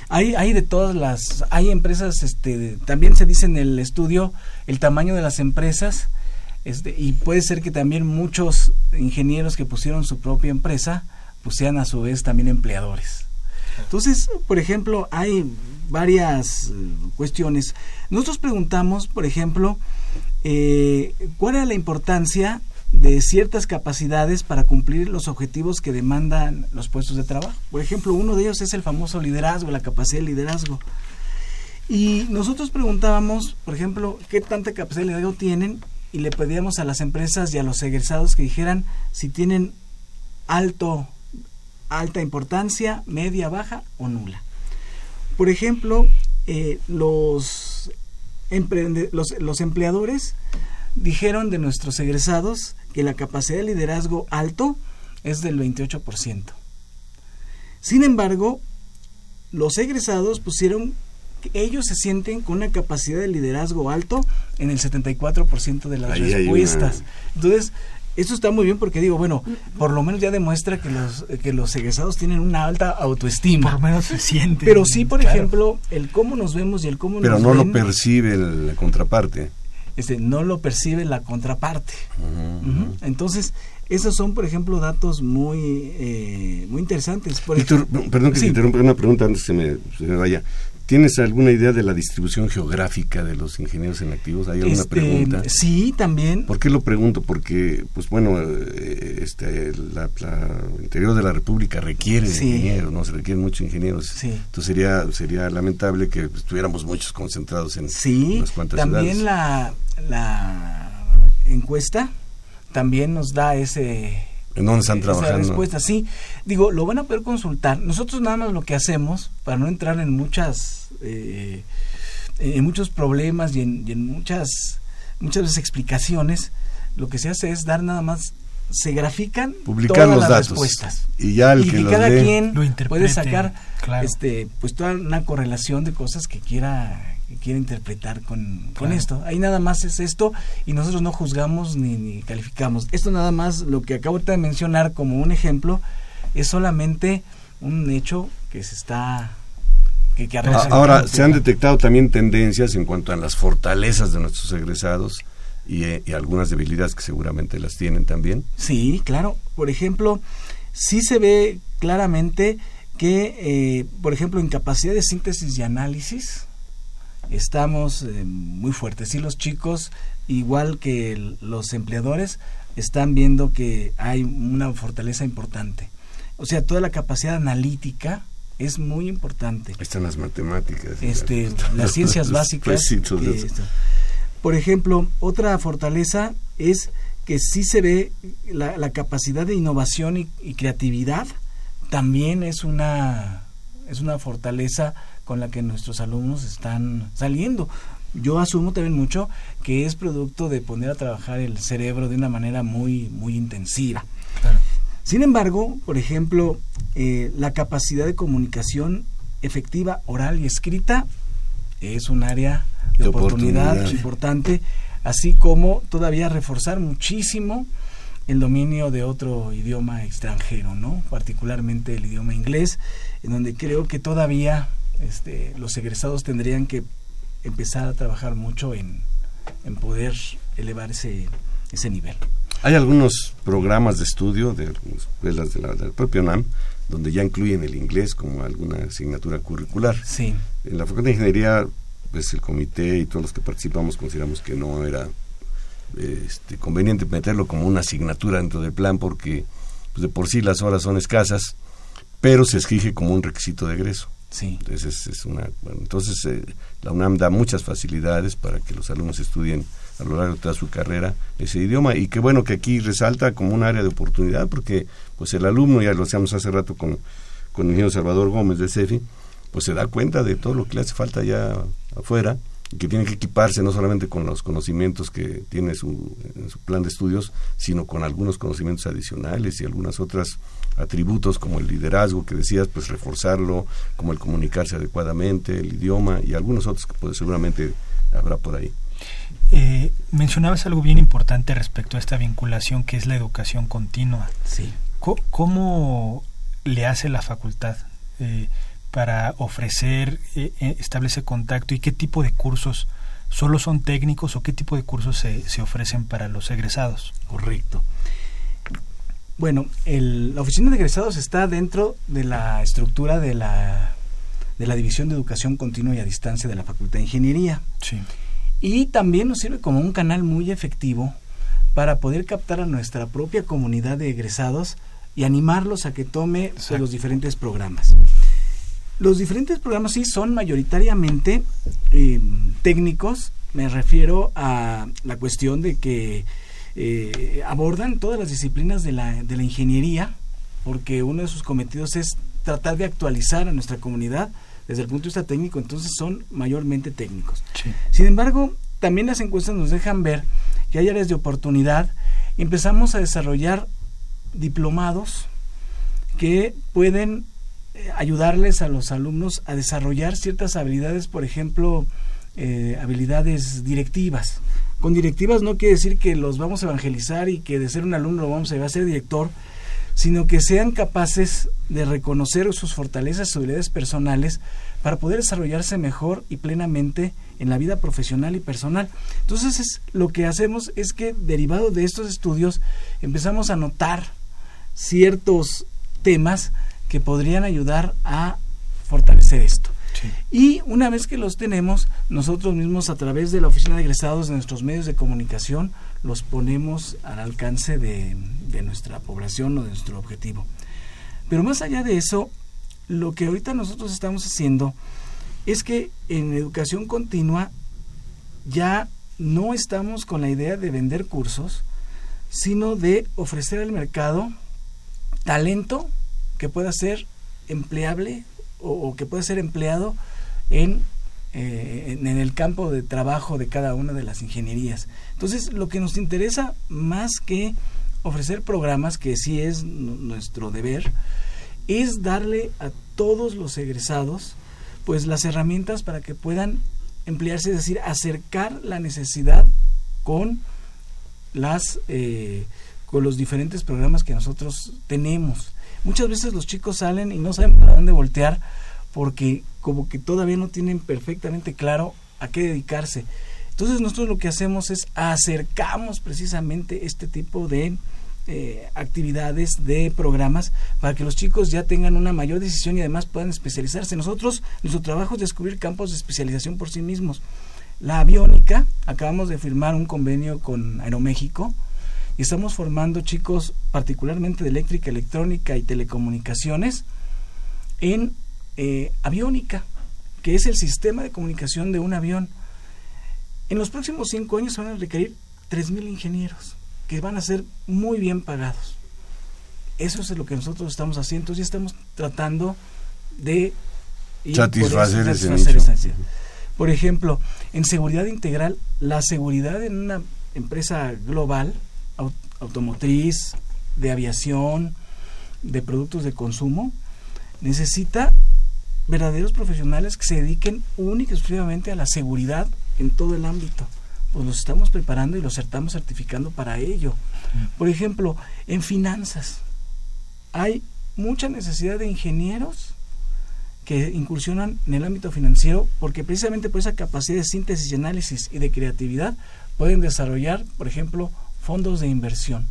hay hay de todas las hay empresas este también se dice en el estudio el tamaño de las empresas este y puede ser que también muchos ingenieros que pusieron su propia empresa pues sean a su vez también empleadores entonces por ejemplo hay varias eh, cuestiones nosotros preguntamos por ejemplo eh, cuál era la importancia de ciertas capacidades para cumplir los objetivos que demandan los puestos de trabajo. Por ejemplo, uno de ellos es el famoso liderazgo, la capacidad de liderazgo. Y nosotros preguntábamos, por ejemplo, qué tanta capacidad de liderazgo tienen y le pedíamos a las empresas y a los egresados que dijeran si tienen alto alta importancia, media, baja o nula. Por ejemplo, eh, los, los, los empleadores dijeron de nuestros egresados que la capacidad de liderazgo alto es del 28%. Sin embargo, los egresados pusieron que ellos se sienten con una capacidad de liderazgo alto en el 74% de las Ahí respuestas. Entonces, eso está muy bien porque digo, bueno, por lo menos ya demuestra que los que los egresados tienen una alta autoestima. Por lo menos se siente. Pero sí, por claro. ejemplo, el cómo nos vemos y el cómo Pero nos no lo percibe la contraparte. este, no lo percibe la contraparte. Entonces, esos son, por ejemplo, datos muy eh, muy interesantes. Por Víctor, ejemplo- perdón que Sí. te interrumpa una pregunta antes que se me, se me vaya. ¿Tienes alguna idea de la distribución geográfica de los ingenieros en activos? ¿Hay alguna Este, pregunta? Sí, también. ¿Por qué lo pregunto? Porque, pues bueno, eh, este, la, interior de la República requiere Sí. ingenieros, ¿no? Se requieren muchos ingenieros. Sí. Entonces sería, sería lamentable que estuviéramos muchos concentrados en Sí, unas cuantas también ciudades. la, la encuesta también nos da ese ¿En dónde están esa trabajando? respuesta. Sí, digo, lo van a poder consultar. Nosotros nada más lo que hacemos, para no entrar en muchas, eh, en muchos problemas y en, y en muchas, muchas veces explicaciones, lo que se hace es dar nada más, se grafican Publicar todas los las datos. respuestas. Y ya el y que que los cada lee- quien Lo puede sacar claro. este pues toda una correlación de cosas que quiera que quiera interpretar con, con esto ahí nada más es esto y nosotros no juzgamos ni, ni calificamos esto nada más lo que acabo de mencionar como un ejemplo es solamente un hecho que se está que, que Ah, Ahora, se han detectado también tendencias en cuanto a las fortalezas de nuestros egresados y, eh, y algunas debilidades que seguramente las tienen también. Sí, claro. Por ejemplo, sí se ve claramente que, eh, por ejemplo, en capacidad de síntesis y análisis estamos eh, muy fuertes. Y los chicos, igual que el- los empleadores, están viendo que hay una fortaleza importante. O sea, toda la capacidad analítica es muy importante. Están las matemáticas. Este, (laughs) las ciencias básicas. de que esto. Por ejemplo, otra fortaleza es que sí se ve la, la capacidad de innovación y, y creatividad también es una es una fortaleza con la que nuestros alumnos están saliendo. Yo asumo también mucho que es producto de poner a trabajar el cerebro de una manera muy muy intensiva. Claro. Sin embargo, por ejemplo, eh, la capacidad de comunicación efectiva, oral y escrita es un área de, De oportunidad, oportunidad. importante, así como todavía reforzar muchísimo el dominio de otro idioma extranjero, ¿no? Particularmente el idioma inglés, en donde creo que todavía este, los egresados tendrían que empezar a trabajar mucho en, en poder elevar ese, ese nivel. Hay algunos programas de estudio de escuelas de la, del propio NAM donde ya incluyen el inglés como alguna asignatura curricular. Sí, En la Facultad de Ingeniería, pues el comité y todos los que participamos consideramos que no era este, conveniente meterlo como una asignatura dentro del plan porque pues, de por sí las horas son escasas, pero se exige como un requisito de egreso. sí. Entonces, es, una, bueno, entonces eh, la UNAM da muchas facilidades para que los alumnos estudien a lo largo de toda su carrera ese idioma y qué bueno que aquí resalta como un área de oportunidad porque pues el alumno, ya lo hacíamos hace rato con, con el ingeniero Salvador Gómez de CEFI, pues se da cuenta de todo lo que le hace falta ya afuera y que tiene que equiparse no solamente con los conocimientos que tiene su, en su plan de estudios, sino con algunos conocimientos adicionales y algunas otras atributos como el liderazgo que decías, pues reforzarlo, como el comunicarse adecuadamente, el idioma y algunos otros que pues, seguramente habrá por ahí. Eh, mencionabas algo bien importante respecto a esta vinculación que es la educación continua. Sí. ¿Cómo, le hace la facultad eh, para ofrecer, eh, establece contacto y qué tipo de cursos solo son técnicos o qué tipo de cursos se, se ofrecen para los egresados? Correcto. Bueno, el, la oficina de egresados está dentro de la estructura de la, de la División de Educación Continua y a Distancia de la Facultad de Ingeniería. Sí. Y también nos sirve como un canal muy efectivo para poder captar a nuestra propia comunidad de egresados y animarlos a que tome los diferentes programas. Los diferentes programas sí son mayoritariamente eh, técnicos, me refiero a la cuestión de que eh, abordan todas las disciplinas de la, de la ingeniería, porque uno de sus cometidos es tratar de actualizar a nuestra comunidad desde el punto de vista técnico, entonces son mayormente técnicos. Sin embargo, también las encuestas nos dejan ver que hay áreas de oportunidad. Empezamos a desarrollar diplomados que pueden ayudarles a los alumnos a desarrollar ciertas habilidades, por ejemplo, eh, habilidades directivas. Con directivas no quiere decir que los vamos a evangelizar y que de ser un alumno lo vamos a llevar a ser director, sino que sean capaces de reconocer sus fortalezas, sus habilidades personales para poder desarrollarse mejor y plenamente en la vida profesional y personal. Entonces es, lo que hacemos es que derivado de estos estudios empezamos a notar ciertos temas que podrían ayudar a fortalecer esto. Y una vez que los tenemos, nosotros mismos a través de la oficina de egresados de nuestros medios de comunicación los ponemos al alcance de, de nuestra población o de nuestro objetivo. Pero más allá de eso, lo que ahorita nosotros estamos haciendo es que en educación continua ya no estamos con la idea de vender cursos, sino de ofrecer al mercado talento que pueda ser empleable o, que pueda ser empleado en, eh, en, el campo de trabajo de cada una de las ingenierías. Entonces, lo que nos interesa más que ofrecer programas, que sí es nuestro deber, es darle a todos los egresados pues las herramientas para que puedan emplearse, es decir, acercar la necesidad con las eh, con los diferentes programas que nosotros tenemos. Muchas veces los chicos salen y no saben para dónde voltear porque como que todavía no tienen perfectamente claro a qué dedicarse. Entonces nosotros lo que hacemos es acercamos precisamente este tipo de eh, actividades, de programas, para que los chicos ya tengan una mayor decisión y además puedan especializarse. Nosotros, nuestro trabajo es descubrir campos de especialización por sí mismos. La aviónica, acabamos de firmar un convenio con Aeroméxico, y estamos formando chicos particularmente de eléctrica, electrónica y telecomunicaciones en eh, aviónica, que es el sistema de comunicación de un avión. En los próximos cinco años van a requerir 3.000 ingenieros que van a ser muy bien pagados. Eso es lo que nosotros estamos haciendo. Entonces estamos tratando de satisfacer, ese Por ejemplo, en seguridad integral, la seguridad en una empresa global automotriz, de aviación, de productos de consumo, necesita verdaderos profesionales que se dediquen únicamente y exclusivamente a la seguridad en todo el ámbito. Pues los estamos preparando y los estamos certificando para ello. Por ejemplo, en finanzas hay mucha necesidad de ingenieros que incursionan en el ámbito financiero porque precisamente por esa capacidad de síntesis y análisis y de creatividad pueden desarrollar, por ejemplo, fondos de inversión.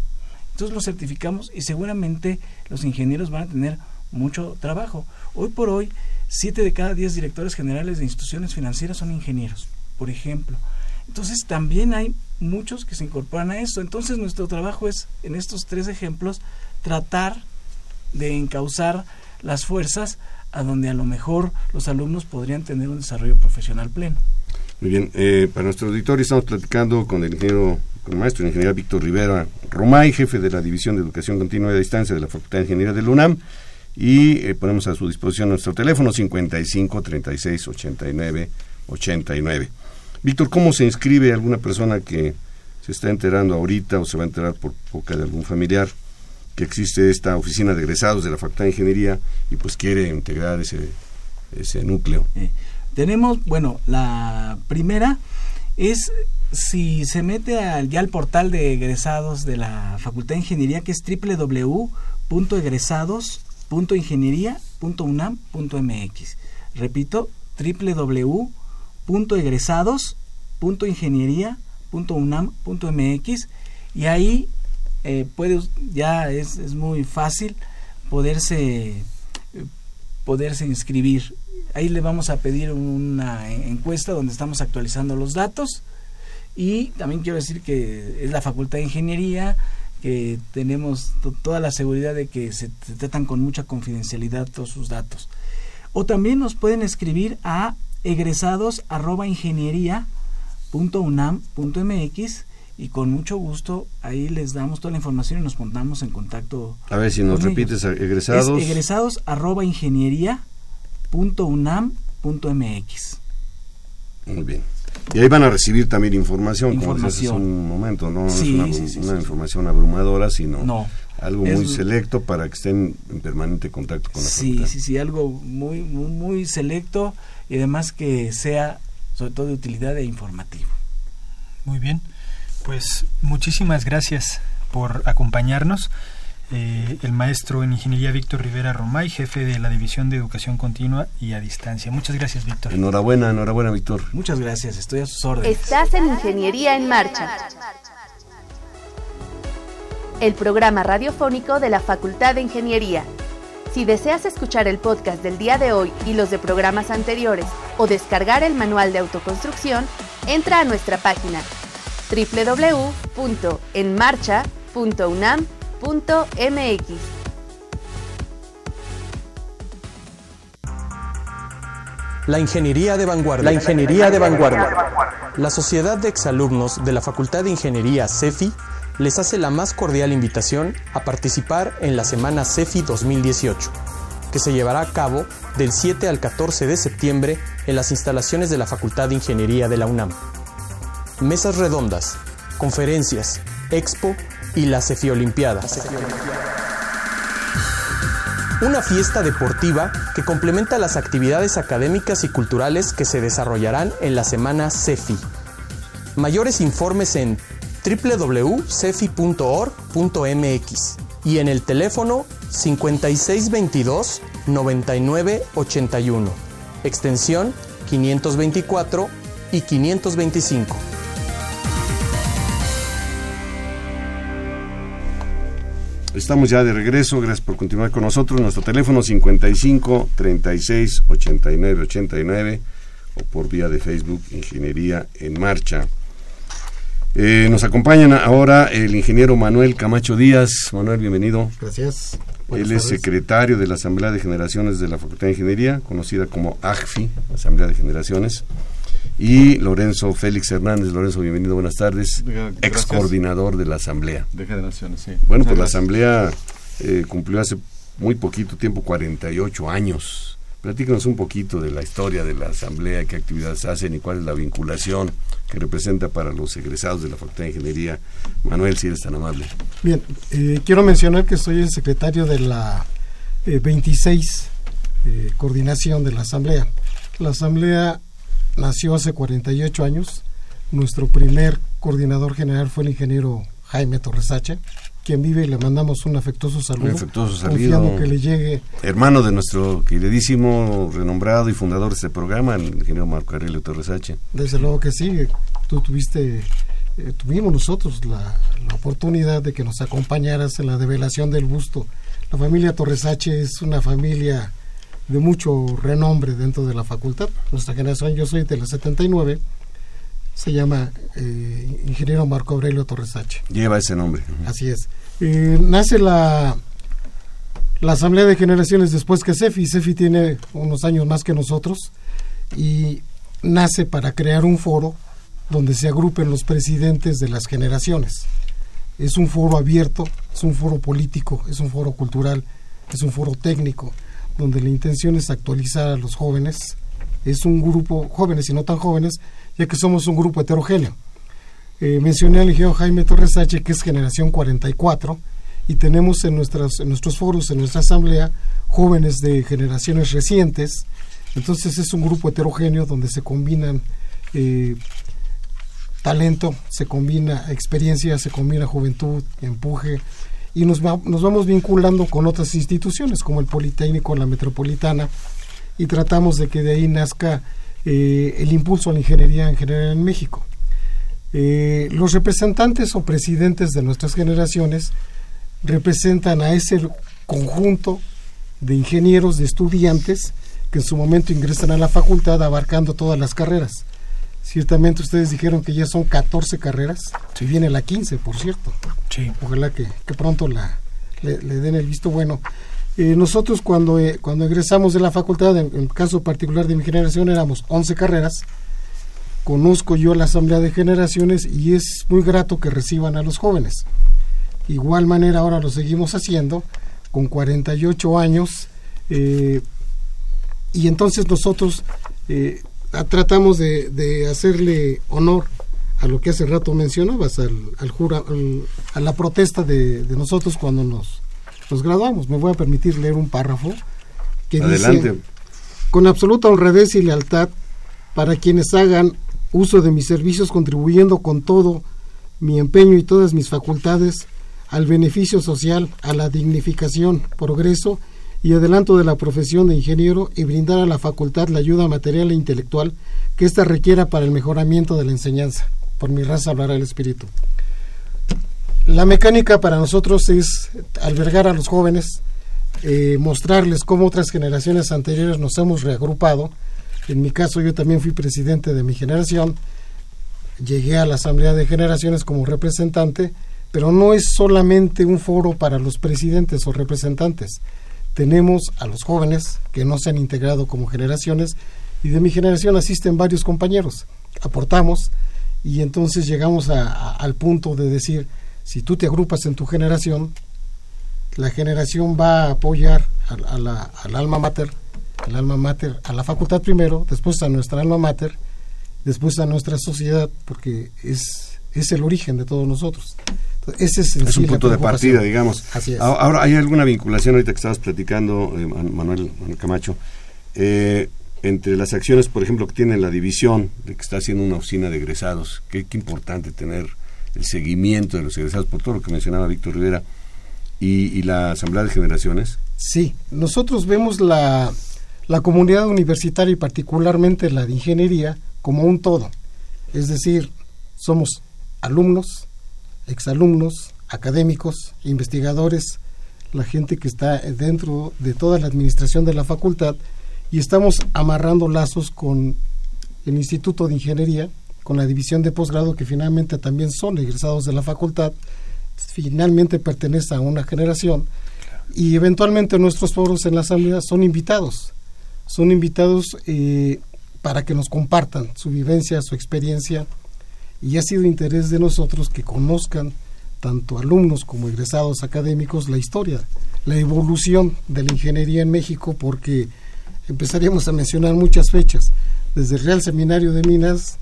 Entonces los certificamos y seguramente los ingenieros van a tener mucho trabajo. Hoy por hoy, siete de cada diez directores generales de instituciones financieras son ingenieros, por ejemplo. Entonces también hay muchos que se incorporan a eso. Entonces nuestro trabajo es, en estos tres ejemplos, tratar de encauzar las fuerzas a donde a lo mejor los alumnos podrían tener un desarrollo profesional pleno. Muy bien, eh, para nuestro auditorio estamos platicando con el ingeniero con el maestro ingeniero Víctor Rivera Romay, jefe de la División de Educación Continua y a Distancia de la Facultad de Ingeniería de la UNAM. Y eh, ponemos a su disposición nuestro teléfono 55 36 89 89. Víctor, ¿cómo se inscribe alguna persona que se está enterando ahorita o se va a enterar por boca de algún familiar que existe esta oficina de egresados de la Facultad de Ingeniería y pues quiere integrar ese, ese núcleo. Eh, tenemos, bueno, la primera es si se mete al, ya al portal de egresados de la Facultad de Ingeniería, que es www.egresados.ingeniería.unam.mx. Repito, www.egresados.ingeniería.unam.mx y ahí eh, puede, ya es, es, muy fácil poderse, poderse inscribir. Ahí le vamos a pedir una encuesta donde estamos actualizando los datos y también quiero decir que es la Facultad de Ingeniería, que tenemos toda la seguridad de que se, se, tratan con mucha confidencialidad todos sus datos. O también nos pueden escribir a egresados@ingeniería.unam.mx y con mucho gusto ahí les damos toda la información y nos pondamos en contacto. A ver si nos repites ellos. egresados. Es egresados@ingeniería.unam.mx. Muy bien. Y ahí van a recibir también información, información. como decías hace un momento, no, sí, no es una, sí, sí, una sí, información abrumadora, sino no, algo muy selecto para que estén en permanente contacto con la Sí, facultad. sí, sí, algo muy, muy, muy selecto y además que sea sobre todo de utilidad e informativo. Muy bien, pues muchísimas gracias por acompañarnos. Eh, el maestro en Ingeniería Víctor Rivera Romay, jefe de la División de Educación Continua y a Distancia. Muchas gracias, Víctor. Enhorabuena, enhorabuena, Víctor. Muchas gracias, estoy a sus órdenes. Estás en Ingeniería en Marcha. El programa radiofónico de la Facultad de Ingeniería. Si deseas escuchar el podcast del día de hoy y los de programas anteriores o descargar el manual de autoconstrucción, entra a nuestra página www.enmarcha.unam.mx. La ingeniería de vanguardia. La ingeniería de vanguardia. La Sociedad de Exalumnos de la Facultad de Ingeniería CEFI les hace la más cordial invitación a participar en la Semana CEFI 2018, que se llevará a cabo del 7 al 14 de septiembre en las instalaciones de la Facultad de Ingeniería de la UNAM. Mesas redondas, conferencias, expo y la CEFI Olimpiada. Una fiesta deportiva que complementa las actividades académicas y culturales que se desarrollarán en la semana CEFI. Mayores informes en www.cefi.org.mx y en el teléfono 5622 9981, extensión 524 y 525. Estamos ya de regreso, gracias por continuar con nosotros. Nuestro teléfono 55 36 89 89 o por vía de Facebook Ingeniería en Marcha. Eh, nos acompañan ahora el ingeniero Manuel Camacho Díaz. Manuel, bienvenido. Gracias. Él es secretario de la Asamblea de Generaciones de la Facultad de Ingeniería, conocida como AGFI, Asamblea de Generaciones. Y Lorenzo Félix Hernández. Lorenzo, bienvenido, buenas tardes. Gracias. Ex coordinador de la Asamblea. De generaciones, sí. Bueno, pues la. Asamblea eh, cumplió hace muy poquito tiempo, 48 años. Platícanos un poquito de la historia de la Asamblea, qué actividades hacen y cuál es la vinculación que representa para los egresados de la Facultad de Ingeniería. Manuel, si eres tan amable. Bien, eh, quiero mencionar que soy el secretario de la eh, 26 eh, coordinación de la Asamblea. La Asamblea nació hace 48 años. Nuestro primer coordinador general fue el ingeniero Jaime Torresache, quien vive y le mandamos un afectuoso saludo. Un afectuoso saludo. que le llegue Hermano de nuestro queridísimo, renombrado y fundador de este programa, el ingeniero Marco Aurelio Torres H. Desde luego que sí, tú tuviste, eh, tuvimos nosotros la, la oportunidad de que nos acompañaras en la develación del busto. La familia Torres H es una familia de mucho renombre dentro de la facultad. Nuestra generación, yo soy de la 79, se llama eh, Ingeniero Marco Aurelio Torres H. Lleva ese nombre. Así es. Eh, nace la, la Asamblea de Generaciones después que CEFI. CEFI tiene unos años más que nosotros y nace para crear un foro donde se agrupen los presidentes de las generaciones. Es un foro abierto, es un foro político, es un foro cultural, es un foro técnico, donde la intención es actualizar a los jóvenes. Es un grupo, jóvenes y no tan jóvenes, ya que somos un grupo heterogéneo. Eh, mencioné al ingeniero Jaime Torres H., que es generación 44, y tenemos en, nuestras, en nuestros foros, en nuestra asamblea, jóvenes de generaciones recientes. Entonces es un grupo heterogéneo donde se combinan eh, talento, se combina experiencia, se combina juventud, empuje y nos, nos vamos vinculando con otras instituciones como el Politécnico, la Metropolitana y tratamos de que de ahí nazca eh, el impulso a la ingeniería en general en México. Eh, los representantes o presidentes de nuestras generaciones representan a ese conjunto de ingenieros, de estudiantes que en su momento ingresan a la facultad abarcando todas las carreras. Ciertamente ustedes dijeron que ya son 14 carreras, y viene la 15, por cierto. Sí. Ojalá que, pronto la, le, den el visto bueno. Eh, nosotros cuando, eh, cuando egresamos de la facultad, en, el caso particular de mi generación, éramos 11 carreras. Conozco yo la asamblea de generaciones y es muy grato que reciban a los jóvenes. Igual manera ahora lo seguimos haciendo con 48 años eh, y entonces nosotros eh, tratamos de, hacerle honor a lo que hace rato mencionabas, al, al, a la protesta de, nosotros cuando nos, nos, graduamos. Me voy a permitir leer un párrafo que dice, con absoluta honradez y lealtad para quienes hagan uso de mis servicios contribuyendo con todo mi empeño y todas mis facultades al beneficio social, a la dignificación, progreso y adelanto de la profesión de ingeniero y brindar a la facultad la ayuda material e intelectual que ésta requiera para el mejoramiento de la enseñanza. Por mi raza hablará el espíritu. La mecánica para nosotros es albergar a los jóvenes, eh, mostrarles cómo otras generaciones anteriores nos hemos reagrupado. En mi caso yo también fui presidente de mi generación, llegué a la Asamblea de Generaciones como representante, pero no es solamente un foro para los presidentes o representantes. Tenemos a los jóvenes que no se han integrado como generaciones y de mi generación asisten varios compañeros. Aportamos y entonces llegamos al punto de decir, si tú te agrupas en tu generación, la generación va a apoyar al alma mater, al alma mater, a la facultad primero, después a nuestra alma mater, después a nuestra sociedad, porque es, es el origen de todos nosotros. Ese es, un punto de partida, digamos. Ahora, ¿hay alguna vinculación ahorita que estabas platicando, eh, Manuel, Camacho, eh, entre las acciones, por ejemplo, que tiene la división, de que está haciendo una oficina de egresados? Qué, importante tener el seguimiento de los egresados, por todo lo que mencionaba Víctor Rivera, y, la Asamblea de Generaciones. Sí, nosotros vemos la, la comunidad universitaria y particularmente la de ingeniería como un todo. Es decir, somos alumnos, exalumnos, académicos, investigadores, la gente que está dentro de toda la administración de la facultad y estamos amarrando lazos con el Instituto de Ingeniería, con la división de posgrado que finalmente también son egresados de la facultad, finalmente pertenece a una generación y eventualmente nuestros foros en la asamblea son invitados, son invitados eh, para que nos compartan su vivencia, su experiencia y ha sido interés de nosotros que conozcan tanto alumnos como egresados académicos la historia, la evolución de la ingeniería en México, porque empezaríamos a mencionar muchas fechas, desde el Real Seminario de Minas,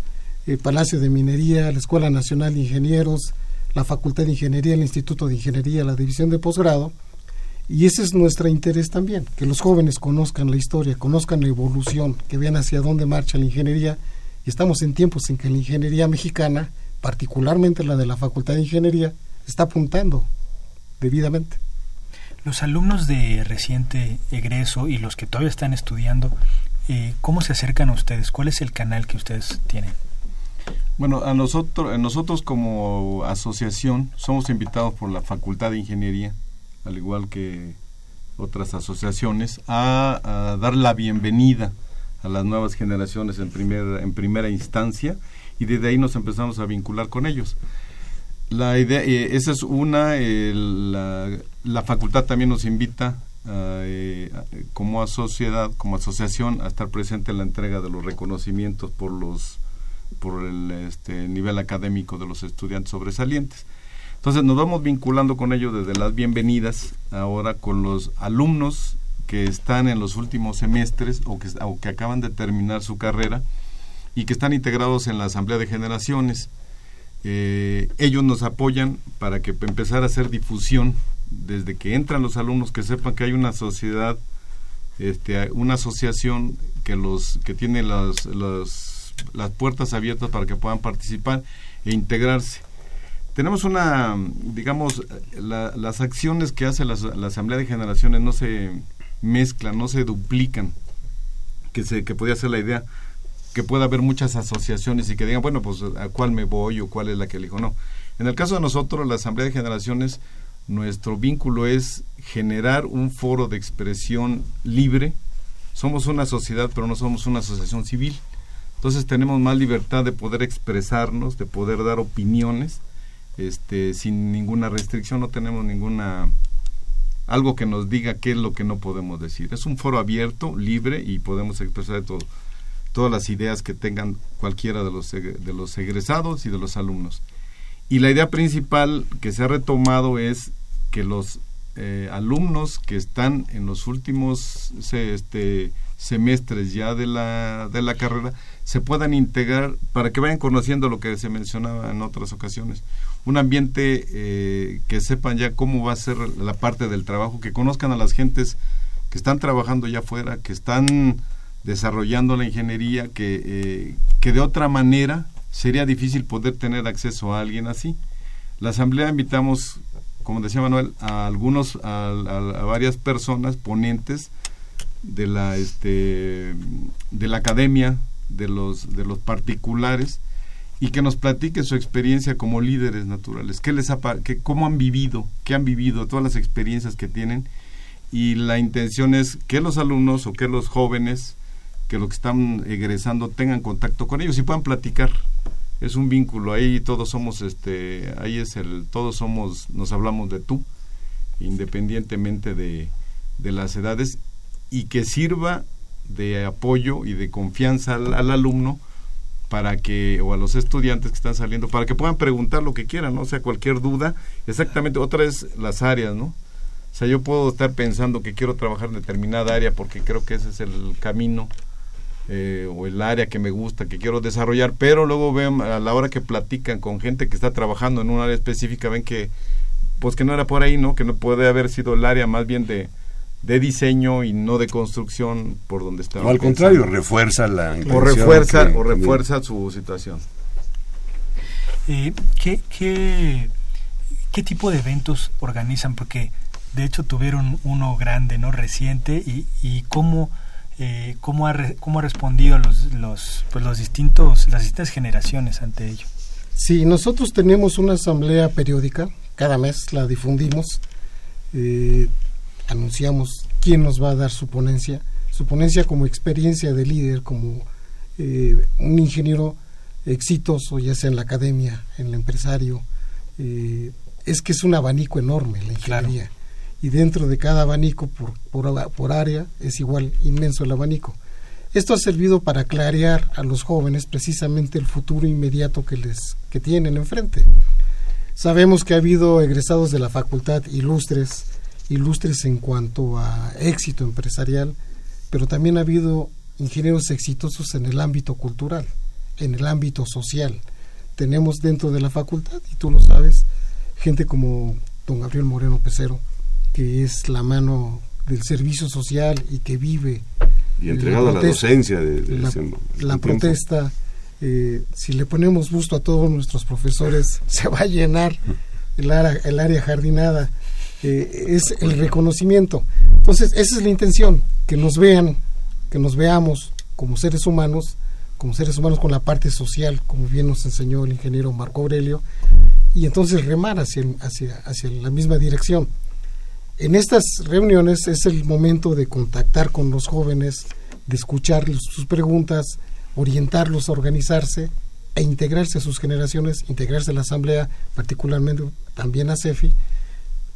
el Palacio de Minería, la Escuela Nacional de Ingenieros, la Facultad de Ingeniería, el Instituto de Ingeniería, la División de Posgrado, y ese es nuestro interés también, que los jóvenes conozcan la historia, conozcan la evolución, que vean hacia dónde marcha la ingeniería estamos en tiempos en que la ingeniería mexicana, particularmente la de la Facultad de Ingeniería, está apuntando debidamente. Los alumnos de reciente egreso y los que todavía están estudiando, eh, ¿cómo se acercan a ustedes? ¿Cuál es el canal que ustedes tienen? Bueno, a nosotros, nosotros como asociación somos invitados por la Facultad de Ingeniería, al igual que otras asociaciones, a dar la bienvenida a las nuevas generaciones en, primer, en primera instancia y desde ahí nos empezamos a vincular con ellos. La idea, eh, esa es una, la, la, facultad también nos invita eh, como sociedad, como asociación, a estar presente en la entrega de los reconocimientos por los por el este, nivel académico de los estudiantes sobresalientes. Entonces nos vamos vinculando con ellos desde las bienvenidas, ahora con los alumnos que están en los últimos semestres o que, o que acaban de terminar su carrera y que están integrados en la Asamblea de Generaciones. Eh, ellos nos apoyan para que empezar a hacer difusión desde que entran los alumnos, que sepan que hay una sociedad, este, una asociación que los que tiene las, las, las puertas abiertas para que puedan participar e integrarse. Tenemos una, digamos, las acciones que hace la, Asamblea de Generaciones no se mezclan, no se duplican, que, se, que podría ser la idea, que pueda haber muchas asociaciones y que digan, bueno, pues a cuál me voy o cuál es la que elijo. No. En el caso de nosotros, la Asamblea de Generaciones, nuestro vínculo es generar un foro de expresión libre. Somos una sociedad, pero no somos una asociación civil. Entonces tenemos más libertad de poder expresarnos, de poder dar opiniones, este, sin ninguna restricción, no tenemos ninguna algo que nos diga qué es lo que no podemos decir. Es un foro abierto, libre y podemos expresar todas las ideas que tengan cualquiera de los, de los egresados y de los alumnos. Y la idea principal que se ha retomado es que los eh, alumnos que están en los últimos este, semestres ya de la, de la carrera se puedan integrar para que vayan conociendo lo que se mencionaba en otras ocasiones. Un ambiente eh, que sepan ya cómo va a ser la parte del trabajo, que conozcan a las gentes que están trabajando ya afuera, que están desarrollando la ingeniería, que, eh, que de otra manera sería difícil poder tener acceso a alguien así. La asamblea invitamos, como decía Manuel, a algunos, a, a varias personas ponentes de la, este, de la academia, de los, de los particulares y que nos platique su experiencia como líderes naturales, qué les ha, que, cómo han vivido, qué han vivido, todas las experiencias que tienen. Y la intención es que los alumnos o que los jóvenes que los que están egresando tengan contacto con ellos y puedan platicar. Es un vínculo. Ahí todos somos este ahí es el todos somos nos hablamos de tú independientemente de, de las edades y que sirva de apoyo y de confianza al, alumno para que, o a los estudiantes que están saliendo, para que puedan preguntar lo que quieran, ¿no? O sea, cualquier duda, exactamente, otra es las áreas, ¿no? O sea, yo puedo estar pensando que quiero trabajar en determinada área porque creo que ese es el camino eh, o el área que me gusta, que quiero desarrollar, pero luego ven a la hora que platican con gente que está trabajando en un área específica, ven que, pues que no era por ahí, ¿no? Que no puede haber sido el área más bien de, de diseño y no de construcción por donde está. O al contrario, refuerza la o refuerza o refuerza su situación. Eh, ¿qué, qué, qué tipo de eventos organizan? Porque de hecho tuvieron uno grande, no reciente y, y cómo eh, cómo ha cómo ha respondido los los pues los distintos las distintas generaciones ante ello. Sí, nosotros tenemos una asamblea periódica cada mes la difundimos. Eh, anunciamos quién nos va a dar su ponencia, su ponencia como experiencia de líder, como eh, un ingeniero exitoso, ya sea en la academia, en el empresario. Eh, es que es un abanico enorme la ingeniería. Y dentro de cada abanico, por, por, por área, es igual inmenso el abanico. Esto ha servido para clarear a los jóvenes precisamente el futuro inmediato que les que tienen enfrente. Sabemos que ha habido egresados de la facultad ilustres ilustres en cuanto a éxito empresarial, pero también ha habido ingenieros exitosos en el ámbito cultural, en el ámbito social. Tenemos dentro de la facultad, y tú lo sabes, gente como don Gabriel Moreno Pecero, que es la mano del servicio social y que vive y entregado a la docencia de, la, protesta eh, si le ponemos gusto a todos nuestros profesores (laughs) se va a llenar el área, el área jardinada es el reconocimiento. Entonces, esa es la intención, que nos vean, que nos veamos como seres humanos, como seres humanos con la parte social, como bien nos enseñó el ingeniero Marco Aurelio, y entonces remar hacia, hacia, hacia la misma dirección. En estas reuniones es el momento de contactar con los jóvenes, de escuchar sus preguntas, orientarlos a organizarse e integrarse a sus generaciones, integrarse a la asamblea, particularmente también a CEFI,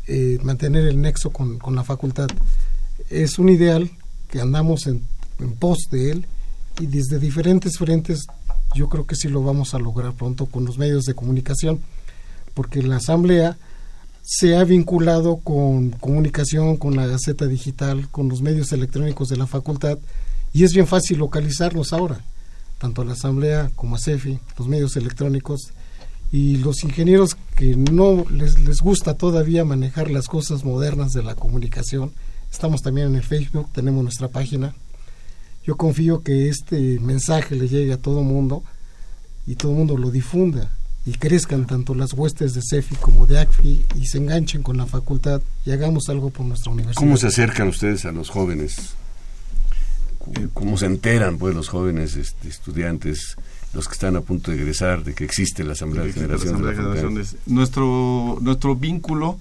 eh, mantener el nexo con, la facultad. Es un ideal que andamos en, pos de él y desde diferentes frentes yo creo que sí lo vamos a lograr pronto con los medios de comunicación, porque la asamblea se ha vinculado con comunicación, con la Gaceta Digital, con los medios electrónicos de la facultad, y es bien fácil localizarlos ahora, tanto a la asamblea como a CEFI, los medios electrónicos, y los ingenieros que no les, les gusta todavía manejar las cosas modernas de la comunicación, estamos también en el Facebook, tenemos nuestra página. Yo confío que este mensaje le llegue a todo mundo y todo el mundo lo difunda y crezcan tanto las huestes de CEFI como de ACFI y se enganchen con la facultad y hagamos algo por nuestra universidad. ¿Cómo se acercan ustedes a los jóvenes? ¿Cómo se enteran pues los jóvenes este, estudiantes, los que están a punto de egresar, de que existe la Asamblea de Generaciones? de la Generaciones. Nuestro, nuestro vínculo,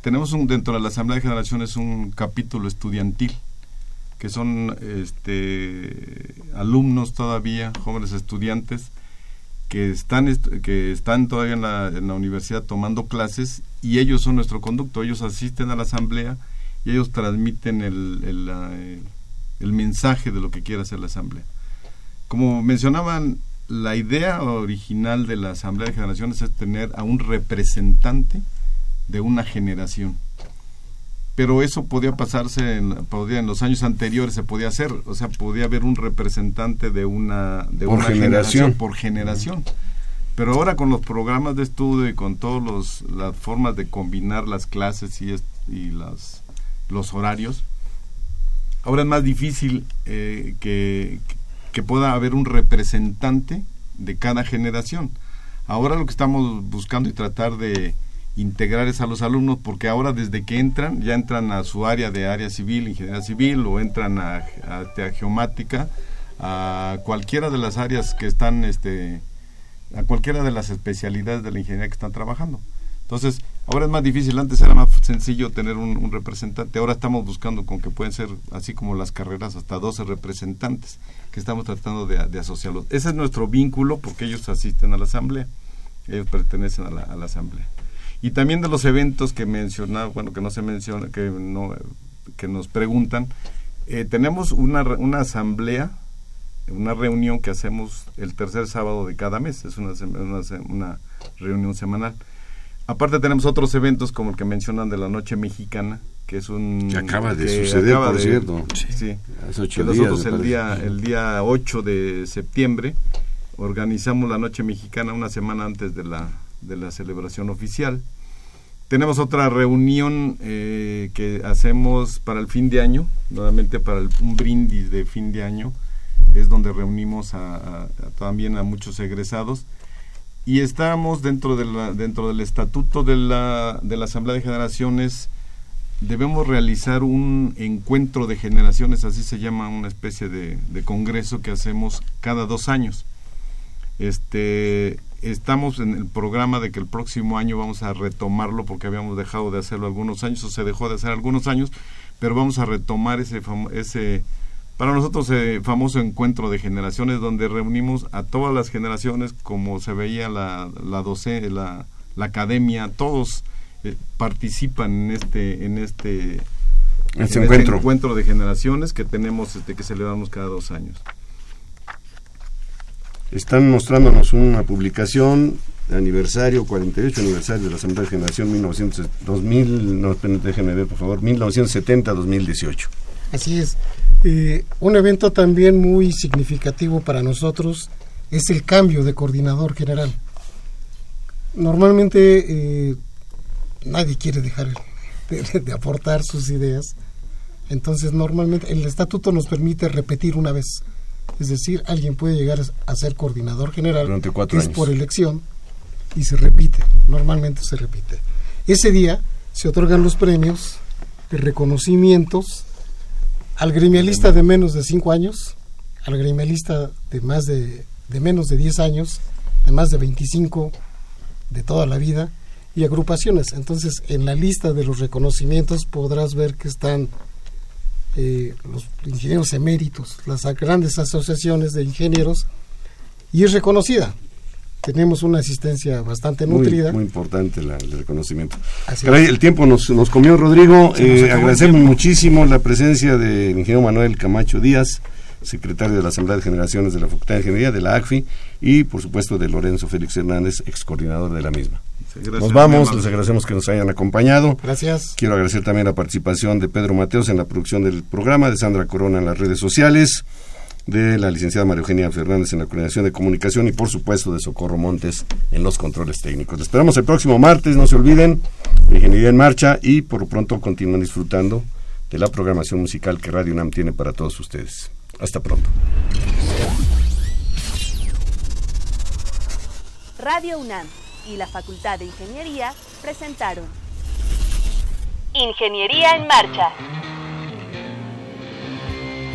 tenemos un, dentro de la Asamblea de Generaciones un capítulo estudiantil, que son este, alumnos todavía, jóvenes estudiantes, que están, que están todavía en la, en la universidad tomando clases y ellos son nuestro conducto, ellos asisten a la asamblea y ellos transmiten el, el, el mensaje de lo que quiere hacer la asamblea. Como mencionaban, la idea original de la asamblea de generaciones es tener a un representante de una generación pero eso podía pasarse en, podía, en los años anteriores se podía hacer o sea podía haber un representante de una de por una generación. por generación pero ahora con los programas de estudio y con todas las formas de combinar las clases y, y las los horarios ahora es más difícil eh, que, que pueda haber un representante de cada generación ahora lo que estamos buscando y tratar de integrar es a los alumnos porque ahora desde que entran ya entran a su área de área civil, ingeniería civil o entran a, a, a geomática, a cualquiera de las áreas que están, este, a cualquiera de las especialidades de la ingeniería que están trabajando. Entonces, ahora es más difícil, antes era más sencillo tener un, un, representante, ahora estamos buscando con que pueden ser, así como las carreras, hasta 12 representantes que estamos tratando de, asociarlos. Ese es nuestro vínculo porque ellos asisten a la asamblea, ellos pertenecen a la, a la asamblea y también de los eventos que mencionaba, bueno, que no se menciona, que no que nos preguntan, eh, tenemos una, una asamblea, una reunión que hacemos el tercer sábado de cada mes, es una, una, una reunión semanal. Aparte tenemos otros eventos como el que mencionan de la Noche Mexicana, que es un... Que acaba de suceder, por de, cierto. Sí, sí. Hace ocho que días, nosotros el día, el día 8 de septiembre organizamos la Noche Mexicana una semana antes de la, de la celebración oficial. Tenemos otra reunión eh, que hacemos para el fin de año, nuevamente para el, un brindis de fin de año, es donde reunimos a, a, a también a muchos egresados y estamos dentro de la, dentro del estatuto de la, de la Asamblea de Generaciones debemos realizar un encuentro de generaciones, así se llama una especie de, congreso que hacemos cada dos años. Este, estamos en el programa de que el próximo año vamos a retomarlo porque habíamos dejado de hacerlo algunos años o se dejó de hacer algunos años, pero vamos a retomar ese ese para nosotros eh, famoso encuentro de generaciones donde reunimos a todas las generaciones como se veía la la doce, la, la academia, todos eh, participan en este en este, este en encuentro. este encuentro de generaciones que tenemos este que celebramos cada dos años están mostrándonos una publicación de aniversario, 48 aniversario de la Asamblea de Generación 1900, 2000, no, por favor, 1970-2018. Así es. Eh, un evento también muy significativo para nosotros es el cambio de coordinador general. Normalmente eh, nadie quiere dejar de, de, aportar sus ideas, entonces normalmente el estatuto nos permite repetir una vez. Es decir, alguien puede llegar a ser coordinador general, Durante cuatro es años. por elección, y se repite, normalmente se repite. Ese día se otorgan los premios de reconocimientos al gremialista de menos de 5 años, al gremialista de más de, de menos de 10 años, de más de 25 de toda la vida, y agrupaciones. Entonces, en la lista de los reconocimientos podrás ver que están eh, los ingenieros eméritos, las grandes asociaciones de ingenieros, y es reconocida. Tenemos una asistencia bastante nutrida. Muy, muy importante la, el reconocimiento. Así Caray, el tiempo nos, nos comió, Rodrigo. Nos Eh, agradecemos muchísimo la presencia del ingeniero Manuel Camacho Díaz, secretario de la Asamblea de Generaciones de la Facultad de Ingeniería, de la ACFI, y por supuesto de Lorenzo Félix Hernández, ex coordinador de la misma. Gracias, nos vamos, les agradecemos que nos hayan acompañado. Gracias. Quiero agradecer también la participación de Pedro Mateos en la producción del programa, de Sandra Corona en las redes sociales, de la licenciada María Eugenia Fernández en la coordinación de comunicación y por supuesto de Socorro Montes en los controles técnicos. Les esperamos el próximo martes, no se olviden, Ingeniería en Marcha y por lo pronto continúen disfrutando de la programación musical que Radio UNAM tiene para todos ustedes. Hasta pronto. Radio UNAM y la Facultad de Ingeniería presentaron Ingeniería en Marcha.